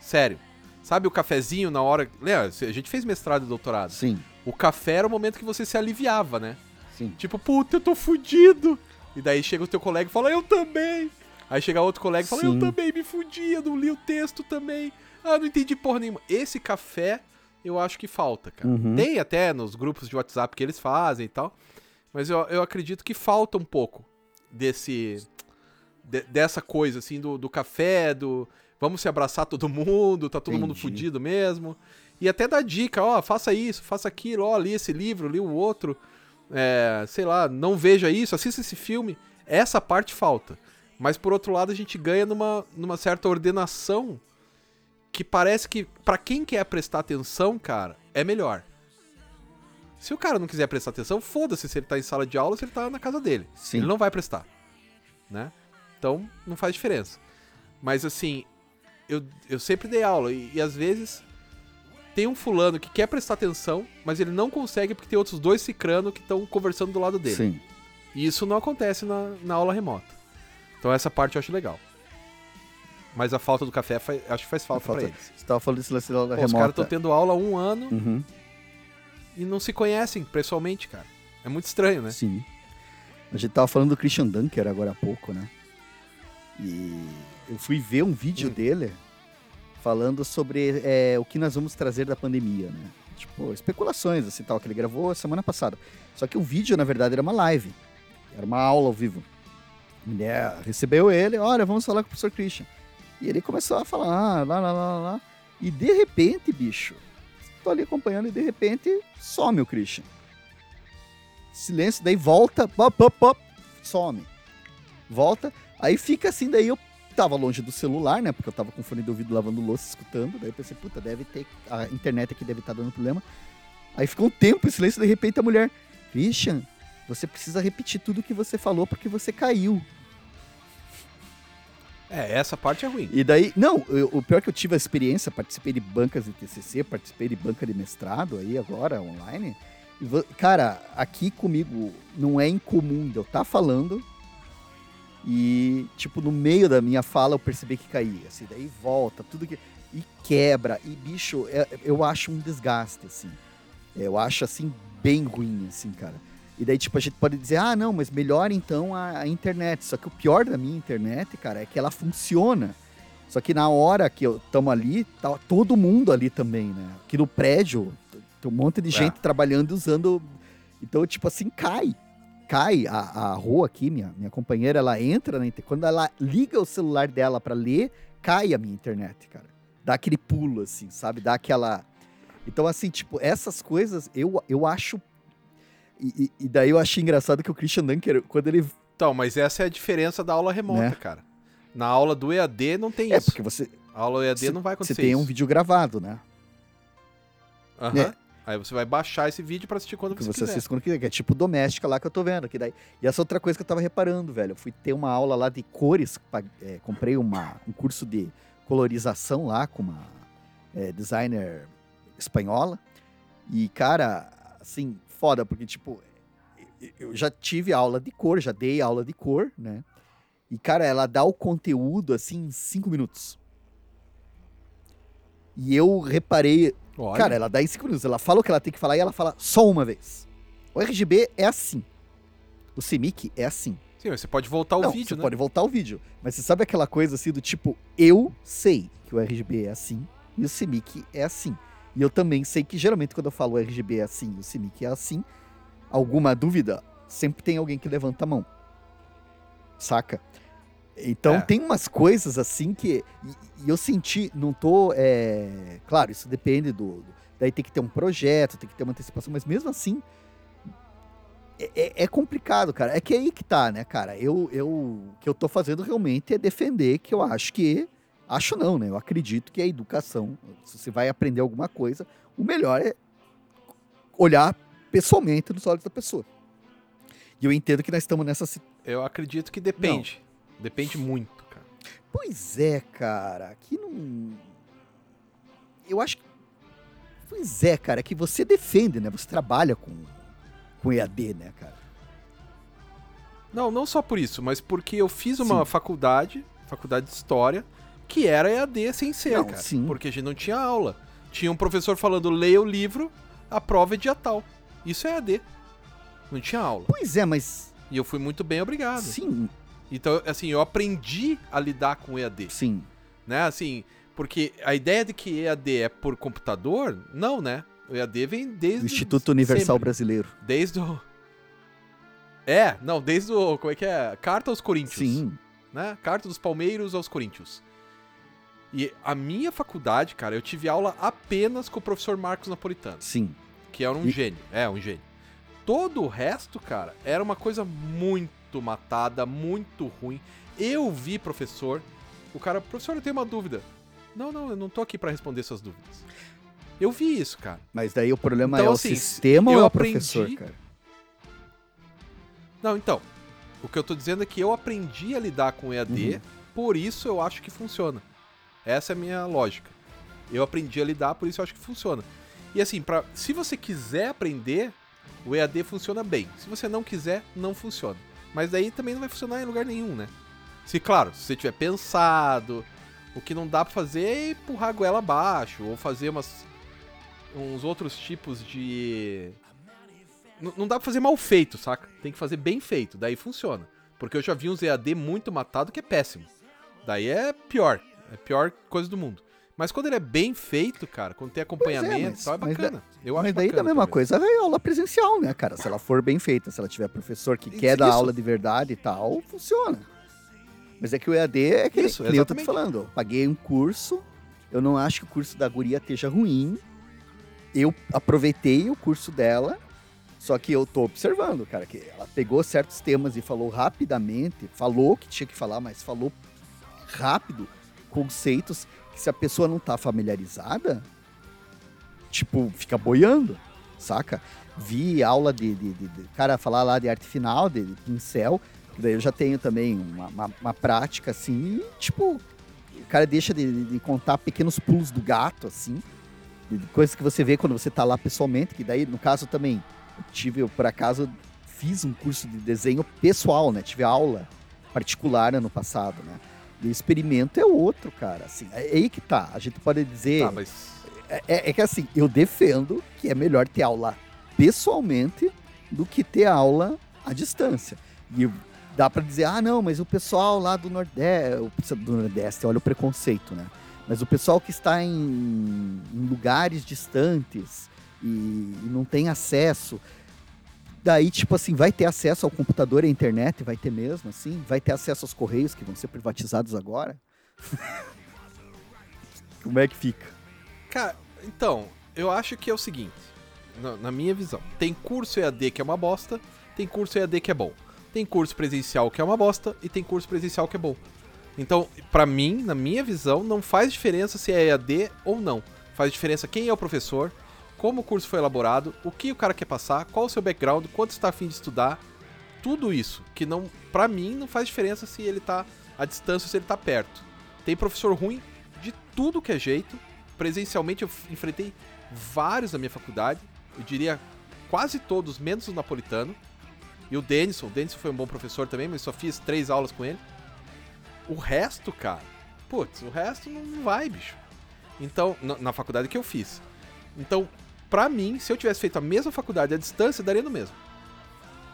Sério. Sabe o cafezinho na hora. Lembra, a gente fez mestrado e doutorado. Sim, O café era o momento que você se aliviava, né? sim. Tipo, puta, eu tô fudido. E daí chega o teu colega e fala, eu também. Aí chega outro colega e fala, eu Sim. também me fudi, eu não li o texto também. Ah, não entendi porra nenhuma. Esse café eu acho que falta, cara. Uhum. Tem até nos grupos de WhatsApp que eles fazem e tal. Mas eu, eu acredito que falta um pouco desse. De- dessa coisa, assim, do, do café, do. Vamos se abraçar todo mundo, tá todo mundo Entendi. fudido mesmo. E até dar dica, ó, faça isso, faça aquilo, ó, li esse livro, li o outro. É, sei lá, não veja isso, assista esse filme. Essa parte falta. Mas por outro lado, a gente ganha numa, numa certa ordenação que parece que, pra quem quer prestar atenção, cara, é melhor. Se o cara não quiser prestar atenção, foda-se se ele tá em sala de aula ou se ele tá na casa dele. Sim. Ele não vai prestar. Né? Então, não faz diferença. Mas assim, eu, eu sempre dei aula e, e às vezes tem um fulano que quer prestar atenção, mas ele não consegue porque tem outros dois cicrano que estão conversando do lado dele. Sim. E isso não acontece na, na aula remota. Então essa parte eu acho legal. Mas a falta do café faz- acho que faz falta, Falta- pra eles. Você tava falando lance da aula Pô, os caras remota. estão tendo aula há um ano Uhum. e não se conhecem pessoalmente, cara. É muito estranho, né? Sim. A gente tava falando do Christian Dunker agora há pouco, né? E eu fui ver um vídeo Hum. dele falando sobre é, o que nós vamos trazer da pandemia, né? Tipo, especulações, assim, tal, que ele gravou semana passada. Só que o vídeo, na verdade, era uma live. Era uma aula ao vivo. A mulher recebeu ele, olha, vamos falar com o professor Christian. E ele começou a falar, ah, lá, lá, lá, lá. E de repente, bicho, tô ali acompanhando e de repente some o Christian. Silêncio, daí volta, pop, pop, pop, some. Volta, aí fica assim, daí eu tava longe do celular, né? Porque eu tava com fone de ouvido lavando louça, escutando. Daí eu pensei, puta, deve ter. A internet aqui deve estar dando problema. Aí ficou um tempo em silêncio, de repente a mulher, Christian, você precisa repetir tudo que você falou porque você caiu. É, essa parte é ruim. E daí, não, eu- o pior é que eu tive a experiência, participei de bancas de TCC, participei de banca de mestrado aí agora, online. Cara, aqui comigo não é incomum de eu estar falando e, tipo, no meio da minha fala eu percebi que caía, assim, daí volta, tudo que... E quebra, e bicho, é- eu acho um desgaste, assim. Eu acho, assim, bem ruim, assim, cara. E daí, tipo, a gente pode dizer, ah, não, mas melhor então a, a internet. Só que o pior da minha internet, cara, é que ela funciona. Só que na hora que eu tamo ali, tá todo mundo ali também, né? Aqui no prédio, tem um monte de É. gente trabalhando e usando. Então, tipo assim, cai. Cai. A, a Rô aqui, minha, minha companheira, ela entra na internet. Quando ela liga o celular dela pra ler, cai a minha internet, cara. Dá aquele pulo, assim, sabe? Dá aquela. Então, assim, tipo, essas coisas eu, eu acho. E, e- daí eu achei engraçado que o Christian Dunker, quando ele. Então, mas essa é a diferença da aula remota, Né? cara. Na aula do EAD não tem É, isso. porque você, A aula EAD você, não vai você acontecer tem isso. um vídeo gravado, né? Aham. É. Aí você vai baixar esse vídeo pra assistir quando que você, você quiser. assiste quando quiser, que é tipo doméstica lá que eu tô vendo. Que daí... E essa outra coisa que eu tava reparando, velho. Eu fui ter uma aula lá de cores, é, comprei uma, um curso de colorização lá com uma é, designer espanhola. E, cara, assim, foda, porque, tipo, eu já tive aula de cor, já dei aula de cor, né? E, cara, ela dá o conteúdo, assim, em cinco minutos. E eu reparei, Olha, Cara, ela dá em 5 minutos. Ela fala o que ela tem que falar e ela fala só uma vez. O RGB é assim. O CMYK é assim. sim, mas você pode voltar o Não, vídeo, você né? pode voltar o vídeo. Mas você sabe aquela coisa assim do tipo, eu sei que o RGB é assim e o CMYK é assim. E eu também sei que geralmente quando eu falo o RGB é assim e o CMYK é assim, alguma dúvida, sempre tem alguém que levanta a mão. Saca? Então É. tem umas coisas assim que. E, e eu senti, não tô. é, Claro, isso depende do, do- Daí tem que ter um projeto, tem que ter uma antecipação, mas mesmo assim. É, é- é complicado, cara. É que é aí que tá, né, cara? Eu, eu, o que eu tô fazendo realmente é defender que eu acho que. Acho não, né? Eu acredito que a educação, se você vai aprender alguma coisa, o melhor é olhar pessoalmente nos olhos da pessoa. E eu entendo que nós estamos nessa situação. Eu acredito que depende. Depende muito, cara. Pois é, cara. Aqui não. Eu acho que. Pois é, cara, que você defende, né? Você trabalha com, com EAD, né, cara? Não, não só por isso, mas porque eu fiz uma Sim. faculdade, faculdade de História, que era EAD sem ser, Não, cara. sim. Porque a gente não tinha aula. Tinha um professor falando, leia o livro, a prova é dia tal. Isso é EAD. Não tinha aula. Pois é, mas. E eu fui muito bem obrigado. Sim, Então, assim, eu aprendi a lidar com EAD, sim. né? Assim, porque a ideia de que EAD é por computador, não, né? O EAD vem desde... Do Instituto Universal sempre. Brasileiro. Desde o... <laughs> É, não, desde o... Como é que é? Carta aos Coríntios. Sim. né? Carta dos Palmeiros aos Coríntios. E a minha faculdade, cara, eu tive aula apenas com o professor Marcos Napolitano, Sim. que era um E- gênio. É, um gênio. Todo o resto, cara, era uma coisa muito matada, muito ruim. Eu vi professor, o cara, professor, eu tenho uma dúvida. Não, não, eu não tô aqui pra responder suas dúvidas. Eu vi isso, cara. Mas daí o problema Então, é o assim, sistema eu ou é o aprendi- professor, cara? Não, então, o que eu tô dizendo é que eu aprendi a lidar com EAD, Uhum. por isso eu acho que funciona. Essa é a minha lógica. Eu aprendi a lidar, por isso eu acho que funciona. E assim, pra, se você quiser aprender, o EAD funciona bem. Se você não quiser, não funciona. Mas daí também não vai funcionar em lugar nenhum, né? Se, claro, se você tiver pensado, o que não dá pra fazer é empurrar a goela abaixo, ou fazer umas, uns outros tipos de... N- não dá pra fazer mal feito, saca? Tem que fazer bem feito, daí funciona. Porque eu já vi uns EAD muito matado que é péssimo. Daí é pior. É a pior coisa do mundo. Mas quando ele é bem feito, cara, quando tem acompanhamento mas- e tal, é mas bacana. eu acho Mas daí da mesma também. coisa vai aula presencial, né, cara? Se ela for bem feita, se ela tiver professor que Isso, quer dar isso. aula de verdade e tal, funciona. Mas é que o EAD é aquele Isso, que eu tô te falando. Eu paguei um curso, eu não acho que o curso da guria esteja ruim. Eu aproveitei o curso dela, só que eu tô observando, cara, que ela pegou certos temas e falou rapidamente, falou que tinha que falar, mas falou rápido, conceitos que se a pessoa não tá familiarizada, tipo, fica boiando, saca? Vi aula de, de, de- de- cara falar lá de arte final, de, de pincel, daí eu já tenho também uma, uma, uma prática assim, e, tipo, o cara deixa de, de- contar pequenos pulos do gato, assim, coisas que você vê quando você tá lá pessoalmente, que daí, no caso também, eu tive, eu, por acaso, fiz um curso de desenho pessoal, né? Tive aula particular ano passado, né? E o experimento é outro, cara, assim, é aí que tá, a gente pode dizer... Tá, mas. É, é que assim, eu defendo que é melhor ter aula pessoalmente do que ter aula à distância. E dá para dizer, ah, não, mas o pessoal lá do Nordeste, do Nordeste, olha o preconceito, né? Mas o pessoal que está em, em lugares distantes e, e não tem acesso, daí, tipo assim, vai ter acesso ao computador e à internet, vai ter mesmo, assim, vai ter acesso aos correios que vão ser privatizados agora. <laughs> Como é que fica? Cara, então, eu acho que é o seguinte, na, na, minha visão, tem curso EAD que é uma bosta, tem curso EAD que é bom. Tem curso presencial que é uma bosta e tem curso presencial que é bom. Então, para mim, na minha visão, não faz diferença se é EAD ou não. Faz diferença quem é o professor, como o curso foi elaborado, o que o cara quer passar, qual o seu background, quanto está afim de estudar, tudo isso, que não, para mim não faz diferença se ele tá à distância ou se ele tá perto. Tem professor ruim de tudo que é jeito. Presencialmente eu enfrentei vários na minha faculdade, eu diria quase todos, menos o napolitano. E o Denison, o Denison foi um bom professor também, mas só fiz três aulas com ele. O resto, cara, putz, o resto não vai, bicho. Então, na, na faculdade que eu fiz. Então, pra mim, se eu tivesse feito a mesma faculdade à distância, daria no mesmo.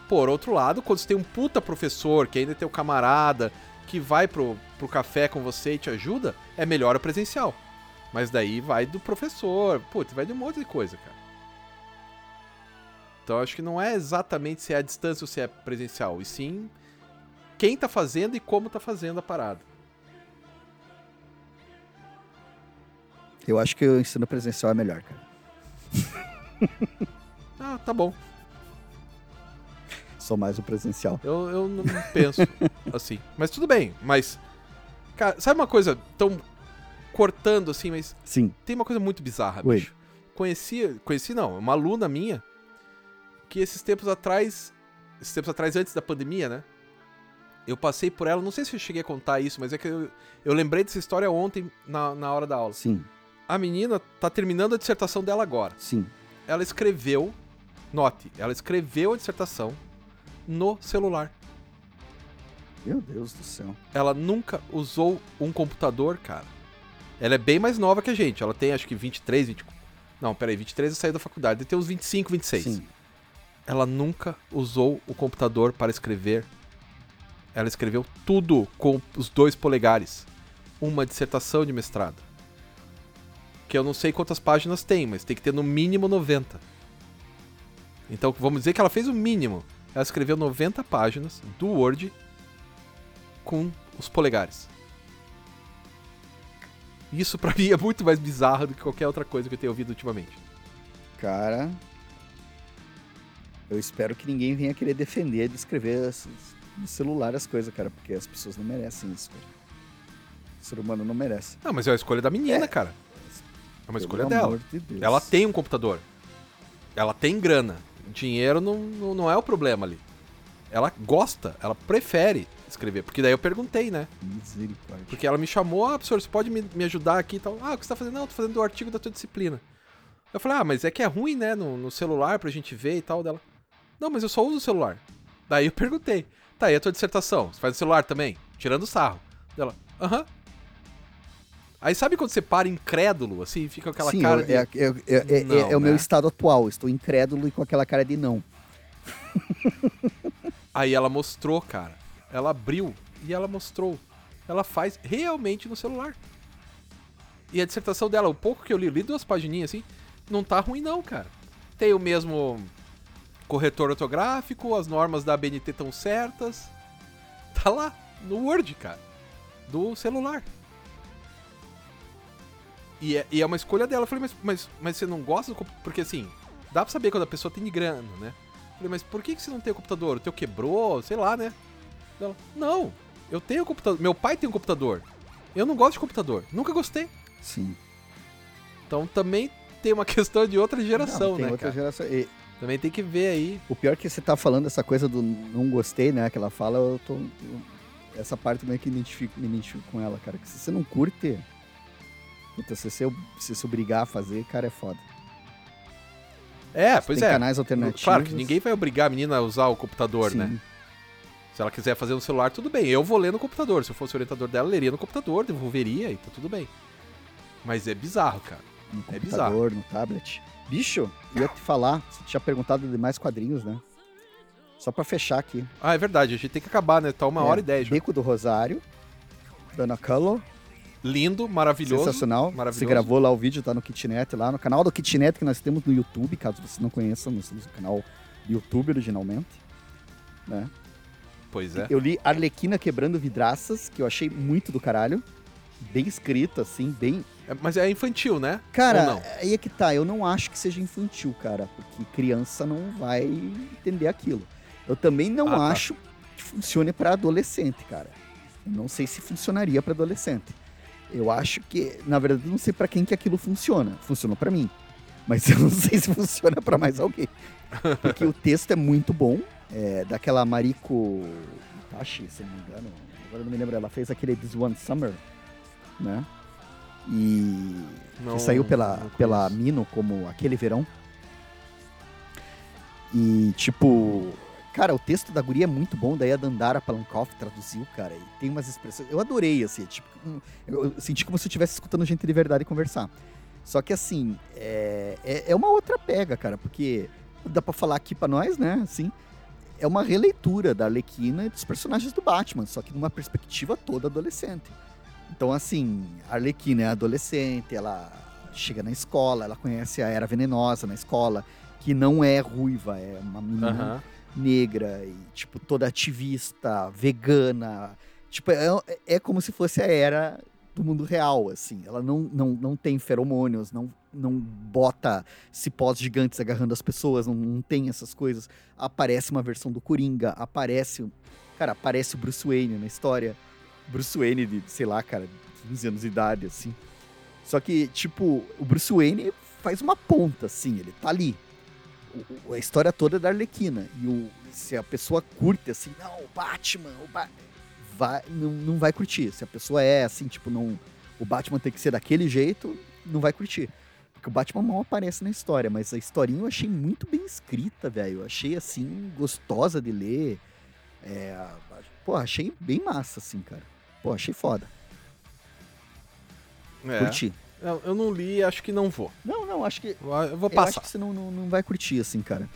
Por outro lado, quando você tem um puta professor, que ainda tem o camarada, que vai pro, pro café com você e te ajuda, é melhor o presencial. Mas daí vai do professor, putz, vai de um monte de coisa, cara. Então acho que não é exatamente se é a distância ou se é presencial, e sim quem tá fazendo e como tá fazendo a parada. Eu acho que o ensino presencial é melhor, cara. <laughs> ah, tá bom. Sou mais o presencial. Eu, eu não penso <laughs> assim. Mas tudo bem, mas. Cara, sabe uma coisa tão cortando assim, mas. Sim. Tem uma coisa muito bizarra, Oi. bicho. Conheci, conheci não, uma aluna minha que esses tempos atrás. Esses tempos atrás, antes da pandemia, né? Eu passei por ela, não sei se eu cheguei a contar isso, mas é que eu, eu lembrei dessa história ontem na, na hora da aula. Sim. A menina tá terminando a dissertação dela agora. Sim. Ela escreveu, note, ela escreveu a dissertação no celular. Meu Deus do céu. Ela nunca usou um computador, cara. Ela é bem mais nova que a gente. Ela tem acho que 23, 24. Não, peraí, 23 eu saí da faculdade. Deve ter uns 25, 26. Sim. Ela nunca usou o computador para escrever ela escreveu tudo com os dois polegares. Uma dissertação de mestrado. Que eu não sei quantas páginas tem, mas tem que ter no mínimo 90. Então vamos dizer que ela fez o mínimo. Ela escreveu 90 páginas do Word com os polegares. Isso pra <laughs> mim é muito mais bizarro do que qualquer outra coisa que eu tenha ouvido ultimamente. Cara, eu espero que ninguém venha querer defender de escrever no celular as coisas, cara, porque as pessoas não merecem isso, cara. O ser humano não merece. Não, mas é a escolha da menina, É. cara. É uma escolha dela. de. Ela tem um computador. Ela tem grana. Dinheiro não, não, é o problema ali. Ela gosta, ela prefere escrever. Porque daí eu perguntei, né? Misericórdia. Porque ela me chamou, ah, professor, você pode me, me ajudar aqui e tal. Ah, o que você tá fazendo? Não, eu tô fazendo o artigo da tua disciplina. Eu falei, ah, mas é que é ruim, né, no, no celular pra gente ver e tal dela. Não, mas eu só uso o celular. Daí eu <laughs> perguntei, tá, e a tua dissertação? Você faz no celular também? Tirando sarro. Dela, aham. Aí sabe quando você para incrédulo, assim, fica com aquela Sim, cara de... é, é- é- é- Não, é o meu né? estado atual. Estou incrédulo e com aquela cara de não. Aí ela mostrou, cara. Ela abriu e ela mostrou. Ela faz realmente no celular. E a dissertação dela, o pouco que eu li, li duas pagininhas assim, não tá ruim não, cara. Tem o mesmo corretor ortográfico, as normas da ABNT estão certas. Tá lá, no Word, cara. Do celular. E é, e é uma escolha dela. Eu falei, mas, mas, mas você não gosta do computador? Porque assim, dá pra saber quando a pessoa tem grana, né? Eu falei, mas por que, que você não tem o computador? O teu quebrou, sei lá, né? Ela, não, eu tenho computador. Meu pai tem um computador. Eu não gosto de computador. Nunca gostei. Sim. Então também tem uma <laughs> questão de outra geração, Não, tem né, outra cara? geração. E Também tem que ver aí. o pior é que você tá falando essa coisa do não gostei, né? Que ela fala, eu tô. eu- essa parte meio que identifico, me identifico com ela, cara. Que se você não curte, puta, se você se se obrigar a fazer, cara, é foda. É, pois tem é. canais alternativos. Claro que ninguém vai obrigar a menina a usar o computador, Sim. né? Se ela quiser fazer no celular, tudo bem. Eu vou ler no computador. Se eu fosse o orientador dela, leria no computador, devolveria e tá tudo bem. Mas é bizarro, cara. No É computador, no tablet. Bicho, ia te falar, você tinha perguntado de mais quadrinhos, né? Só pra fechar aqui. Ah, é verdade, a gente tem que acabar, né? Tá uma É, hora e dez. já. Beco do Rosário, Dana Color, Lindo, maravilhoso. sensacional. maravilhoso. Você gravou lá o vídeo, tá no Kitnet, lá no canal do Kitnet que nós temos no YouTube, caso você não conheça, nós temos o canal do YouTube originalmente. Né? Pois é. Eu li Arlequina Quebrando Vidraças, que eu achei muito do caralho. Bem escrito, assim, bem. É, Mas é infantil, né? Cara, aí é que tá. Eu não acho que seja infantil, cara. Porque criança não vai entender aquilo. Eu também não Ah, tá. acho que funcione pra adolescente, cara. Eu não sei se funcionaria pra adolescente. Eu acho que, na verdade, eu não sei pra quem que aquilo funciona. Funcionou pra mim. Mas <laughs> eu não sei se funciona pra mais alguém. Porque o texto é muito bom. É daquela Mariko Itachi, se não me engano. Agora eu não me lembro. Ela fez aquele This One Summer, né? E Não- que saiu pela, pela. Mino como Aquele Verão. E, tipo, cara, o texto da guria é muito bom, daí a Dandara Palankoff traduziu, cara, e tem umas expressões. Eu adorei, assim, tipo, um- eu senti como se eu estivesse escutando gente de verdade conversar. Só que, assim, é, é, é uma outra pega, cara, porque dá pra falar aqui pra nós, né, assim, é uma releitura da Arlequina e dos personagens do Batman, só que numa perspectiva toda adolescente. Então, assim, a Arlequina é adolescente, ela chega na escola, ela conhece a Era Venenosa na escola, que não é ruiva, é uma menina. Negra e, tipo, toda ativista, vegana. Tipo, é, é como se fosse a era do mundo real, assim. Ela não, não, não tem feromônios, não, não bota cipós gigantes agarrando as pessoas, não, não tem essas coisas. Aparece uma versão do Coringa, aparece... Cara, aparece o Bruce Wayne na história. Bruce Wayne de, sei lá, cara, 15 anos de idade, assim. Só que, tipo, o Bruce Wayne faz uma ponta, assim, ele tá ali. A história toda é da Arlequina. E o, se a pessoa curte, assim, não, o Batman, o Ba-", vai, não, não vai curtir. Se a pessoa é, assim, tipo, não, o Batman tem que ser daquele jeito, não vai curtir. Porque o Batman mal aparece na história, mas a historinha eu achei muito bem escrita, velho. Achei, assim, gostosa de ler. É, pô, achei bem massa, assim, cara. Pô, achei foda. É. Curti. Eu, eu não li, acho que não vou. Não, não, acho que. Eu vou Eu acho passar. que você não, não, não vai curtir, assim, cara.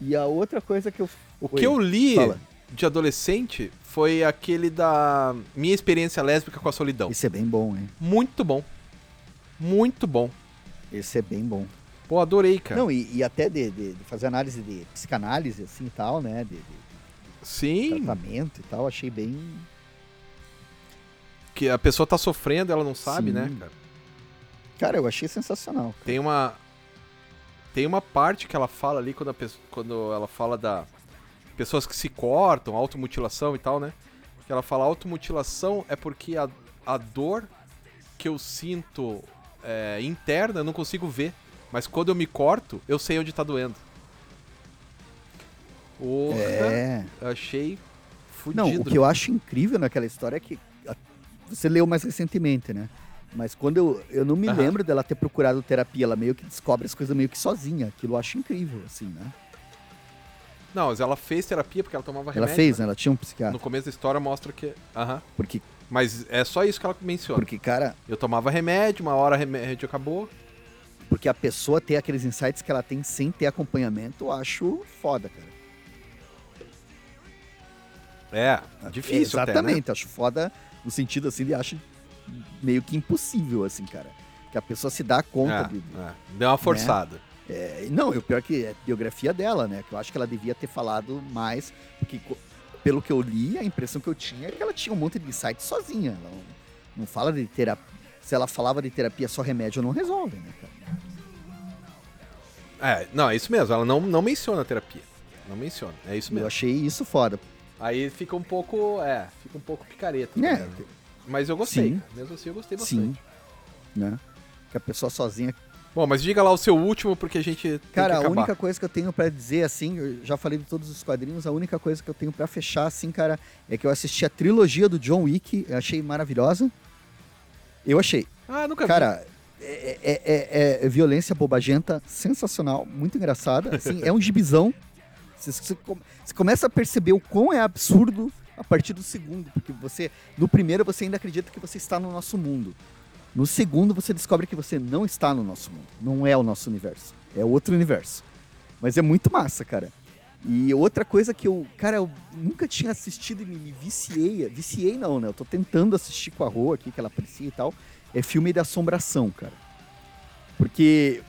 E a outra coisa que eu. O Oi, que eu li Fala. de adolescente foi aquele da minha experiência lésbica com a solidão. Esse é bem bom, hein? Muito bom. Muito bom. Esse é bem bom. Pô, adorei, cara. Não, e, e até de, de- de fazer análise de psicanálise, assim e tal, né? De, de Sim, tratamento e tal, achei bem. que a pessoa tá sofrendo, ela não sabe, Sim. né, cara? Cara, eu achei sensacional. Tem uma tem uma parte que ela fala ali quando, pessoa, quando ela fala da pessoas que se cortam, automutilação e tal, né? Que ela fala automutilação é porque a, a dor que eu sinto é, interna eu não consigo ver, mas quando eu me corto eu sei onde tá doendo. Porra, É. eu achei Não, fudido. o que eu acho incrível naquela história é que você leu mais recentemente, né? Mas quando eu, eu não me Aham. lembro dela ter procurado terapia, ela meio que descobre as coisas meio que sozinha. Aquilo eu acho incrível, assim, né? Não, mas ela fez terapia porque ela tomava ela remédio. fez, né? Ela tinha um No psiquiatra. começo da história mostra que. Aham. Porque, Mas é só isso que ela menciona. porque, cara, Eu tomava remédio, uma hora remédio acabou. porque a pessoa ter aqueles insights que ela tem sem ter acompanhamento, eu acho foda, cara. É, difícil até, né? Exatamente, acho foda no sentido assim de acho meio que impossível, assim, cara. Que a pessoa se dá conta É, de. é. Deu uma forçada. É, não, o pior é que é a biografia dela, né? Que eu acho que ela devia ter falado mais, porque pelo que eu li, a impressão que eu tinha é que ela tinha um monte de insights sozinha. Ela não, não fala de terapia. Se ela falava de terapia só remédio, não resolve, né, cara? É, não, é isso mesmo. Ela não, não menciona a terapia. Não menciona. É isso Eu mesmo. achei isso foda. Aí fica um pouco. É, fica um pouco picareta. É, né? Mas eu gostei. Sim. cara. Mesmo assim, eu gostei bastante. sim. Né? Que a pessoa sozinha Bom, mas diga lá o seu último, porque a gente. Cara, a única coisa que eu tenho pra dizer, assim, eu já falei de todos os quadrinhos, a única coisa que eu tenho pra fechar, assim, cara, é que eu assisti a trilogia do John Wick, eu achei maravilhosa. Eu achei. Ah, nunca vi. Cara, é, é- é- é violência bobagenta, sensacional, muito engraçada. Assim, é um gibizão. <laughs> Você, você come- você começa a perceber o quão é absurdo a partir do segundo, porque você, no primeiro, você ainda acredita que você está no nosso mundo. No segundo, você descobre que você não está no nosso mundo. Não é o nosso universo. É outro universo. Mas é muito massa, cara. E outra coisa que eu, cara, eu nunca tinha assistido e me, me viciei. Viciei não, né? Eu tô tentando assistir com a Rô aqui, que ela aprecia e tal. É filme de assombração, cara. Porque,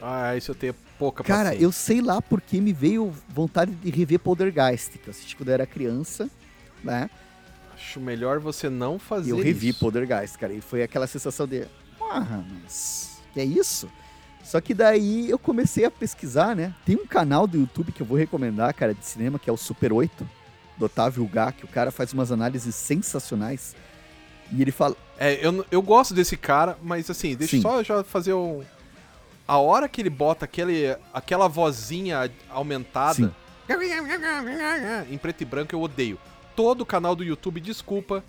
Ah, isso eu tenho pouca cara, paciência. eu sei lá porque me veio vontade de rever Poltergeist, que eu assisti quando eu era criança, né? Acho melhor você não fazer E eu revi isso. Poltergeist, cara. E foi aquela sensação de, ah, mas que é isso? Só que daí eu comecei a pesquisar, né? Tem um canal do YouTube que eu vou recomendar, cara, de cinema, que é o Super 8, do Otávio Gá, que o cara faz umas análises sensacionais. E ele fala. É, eu, eu gosto desse cara, mas assim, deixa Sim. só já fazer um. A hora que ele bota aquele, aquela vozinha aumentada Sim. em preto e branco, eu odeio. Todo canal do YouTube, desculpa.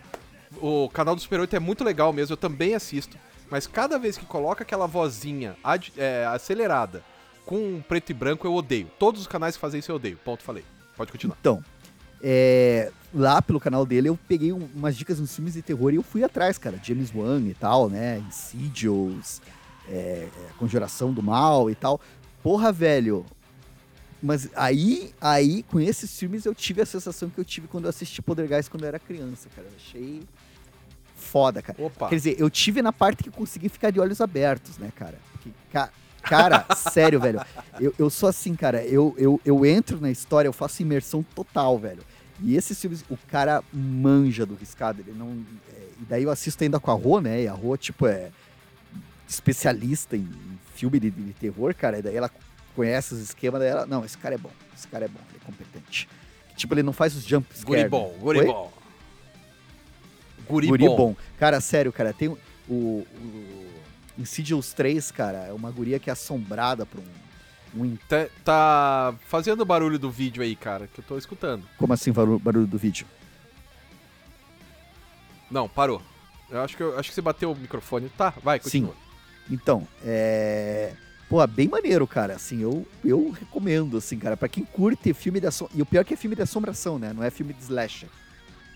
O canal do Super 8 é muito legal mesmo, eu também assisto. Mas cada vez que coloca aquela vozinha ad- é, acelerada com preto e branco, eu odeio. Todos os canais que fazem isso eu odeio. Ponto, falei. Pode continuar. Então, é, lá pelo canal dele eu peguei um- umas dicas nos filmes de terror e eu fui atrás, cara. James Wan e tal, né? Insidious, é, é, Conjuração do Mal e tal. Porra, velho. Mas aí, aí, com esses filmes, eu tive a sensação que eu tive quando eu assisti Poltergeist quando eu era criança, cara. Eu achei foda, cara. Opa. Quer dizer, eu tive na parte que consegui ficar de olhos abertos, né, cara? Porque, ca- cara, <laughs> sério, velho. Eu, eu sou assim, cara. Eu, eu, eu entro na história, eu faço imersão total, velho. E esses filmes, o cara manja do riscado. Ele não. é, e daí eu assisto ainda com a Rô, né? E a Rô, tipo, é especialista em, em filme de, de terror, cara. E daí ela conhece os esquemas, daí ela. Não, esse cara é bom. Esse cara é bom, ele é competente. Tipo, ele não faz os jump scare. Guri né? bom, guri Oi? bom. Guri, Guri bom. bom. Cara, sério, cara, tem o, o, Insidious 3, cara, é uma guria que é assombrada por um, um Tá, tá fazendo barulho do vídeo aí, cara, que eu tô escutando. Como assim, barulho, barulho do vídeo? Não, parou. Eu acho que, eu, acho que você bateu o microfone. Tá, vai, continua. Então, é... Pô, bem maneiro, cara, assim, eu, eu recomendo, assim, cara, pra quem curte filme de assombração, e o pior é que é filme de assombração, né, não é filme de slasher.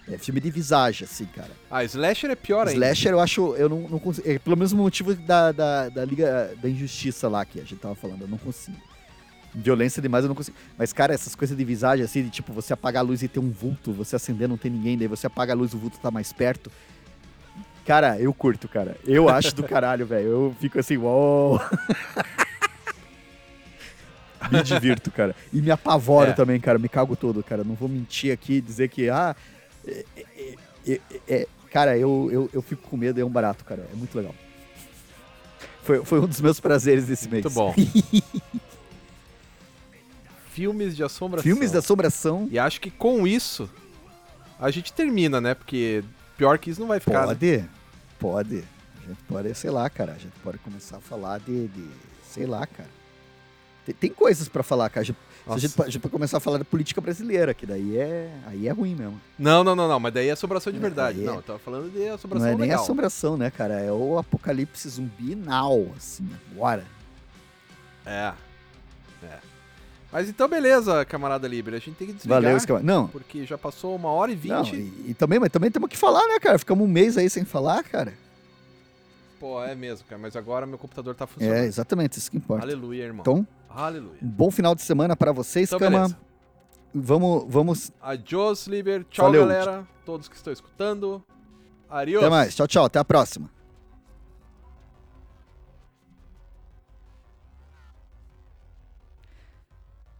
É filme de visagem, assim, cara. Ah, Slasher é pior ainda. Slasher, eu acho, eu não, não consigo. É pelo mesmo motivo da, da, da Liga da Injustiça lá que a gente tava falando, eu não consigo. Violência demais eu não consigo. Mas, cara, essas coisas de visagem, assim, de tipo, você apagar a luz e ter um vulto, você acender não tem ninguém, daí você apaga a luz e o vulto tá mais perto. Cara, eu curto, cara. Eu acho do caralho, velho. Eu fico assim, uou. <laughs> me divirto, cara. E me apavoro É. também, cara. Me cago todo, cara. Não vou mentir aqui e dizer que, ah. é- é- é- é- cara, eu, eu, eu fico com medo, é um barato, cara. É muito legal. Foi, foi um dos meus prazeres desse mês. Muito bom. <laughs> Filmes de assombração. Filmes de assombração. E acho que com isso a gente termina, né? Porque pior que isso não vai ficar. né? Pode, pode. A gente pode, sei lá, cara. A gente pode começar a falar de, de sei lá, cara. Tem, tem coisas pra falar, cara. A gente, se a, gente, pode- a gente pode começar a falar da política brasileira, que daí é, aí é ruim mesmo. Não, não, não, não. Mas daí é assombração de É, verdade. é- Não, eu tava falando de Não assombração é nem legal. assombração, né, cara? É o apocalipse zumbi now, assim, agora. É. É. Mas então, beleza, camarada Libre. A gente tem que desligar. Valeu, escama. Não, Porque já passou uma hora e vinte. e, e também, mas também temos que falar, né, cara? Ficamos um mês aí sem falar, cara. Pô, é mesmo, cara. Mas agora meu computador tá É, funcionando. exatamente, isso que importa. Aleluia, irmão. Então, Aleluia. um bom final de semana pra vocês, Então, Cama. beleza. Vamos, vamos. Adiós, Liber. Tchau, Valeu. galera. Todos que estão escutando. Até mais. Tchau, tchau. Até a próxima.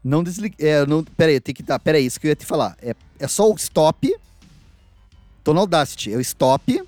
Não desligue. É, não, pera aí, tem que dar. Pera aí, isso que eu ia te falar. É, é só o stop. Tô no Audacity. É o stop.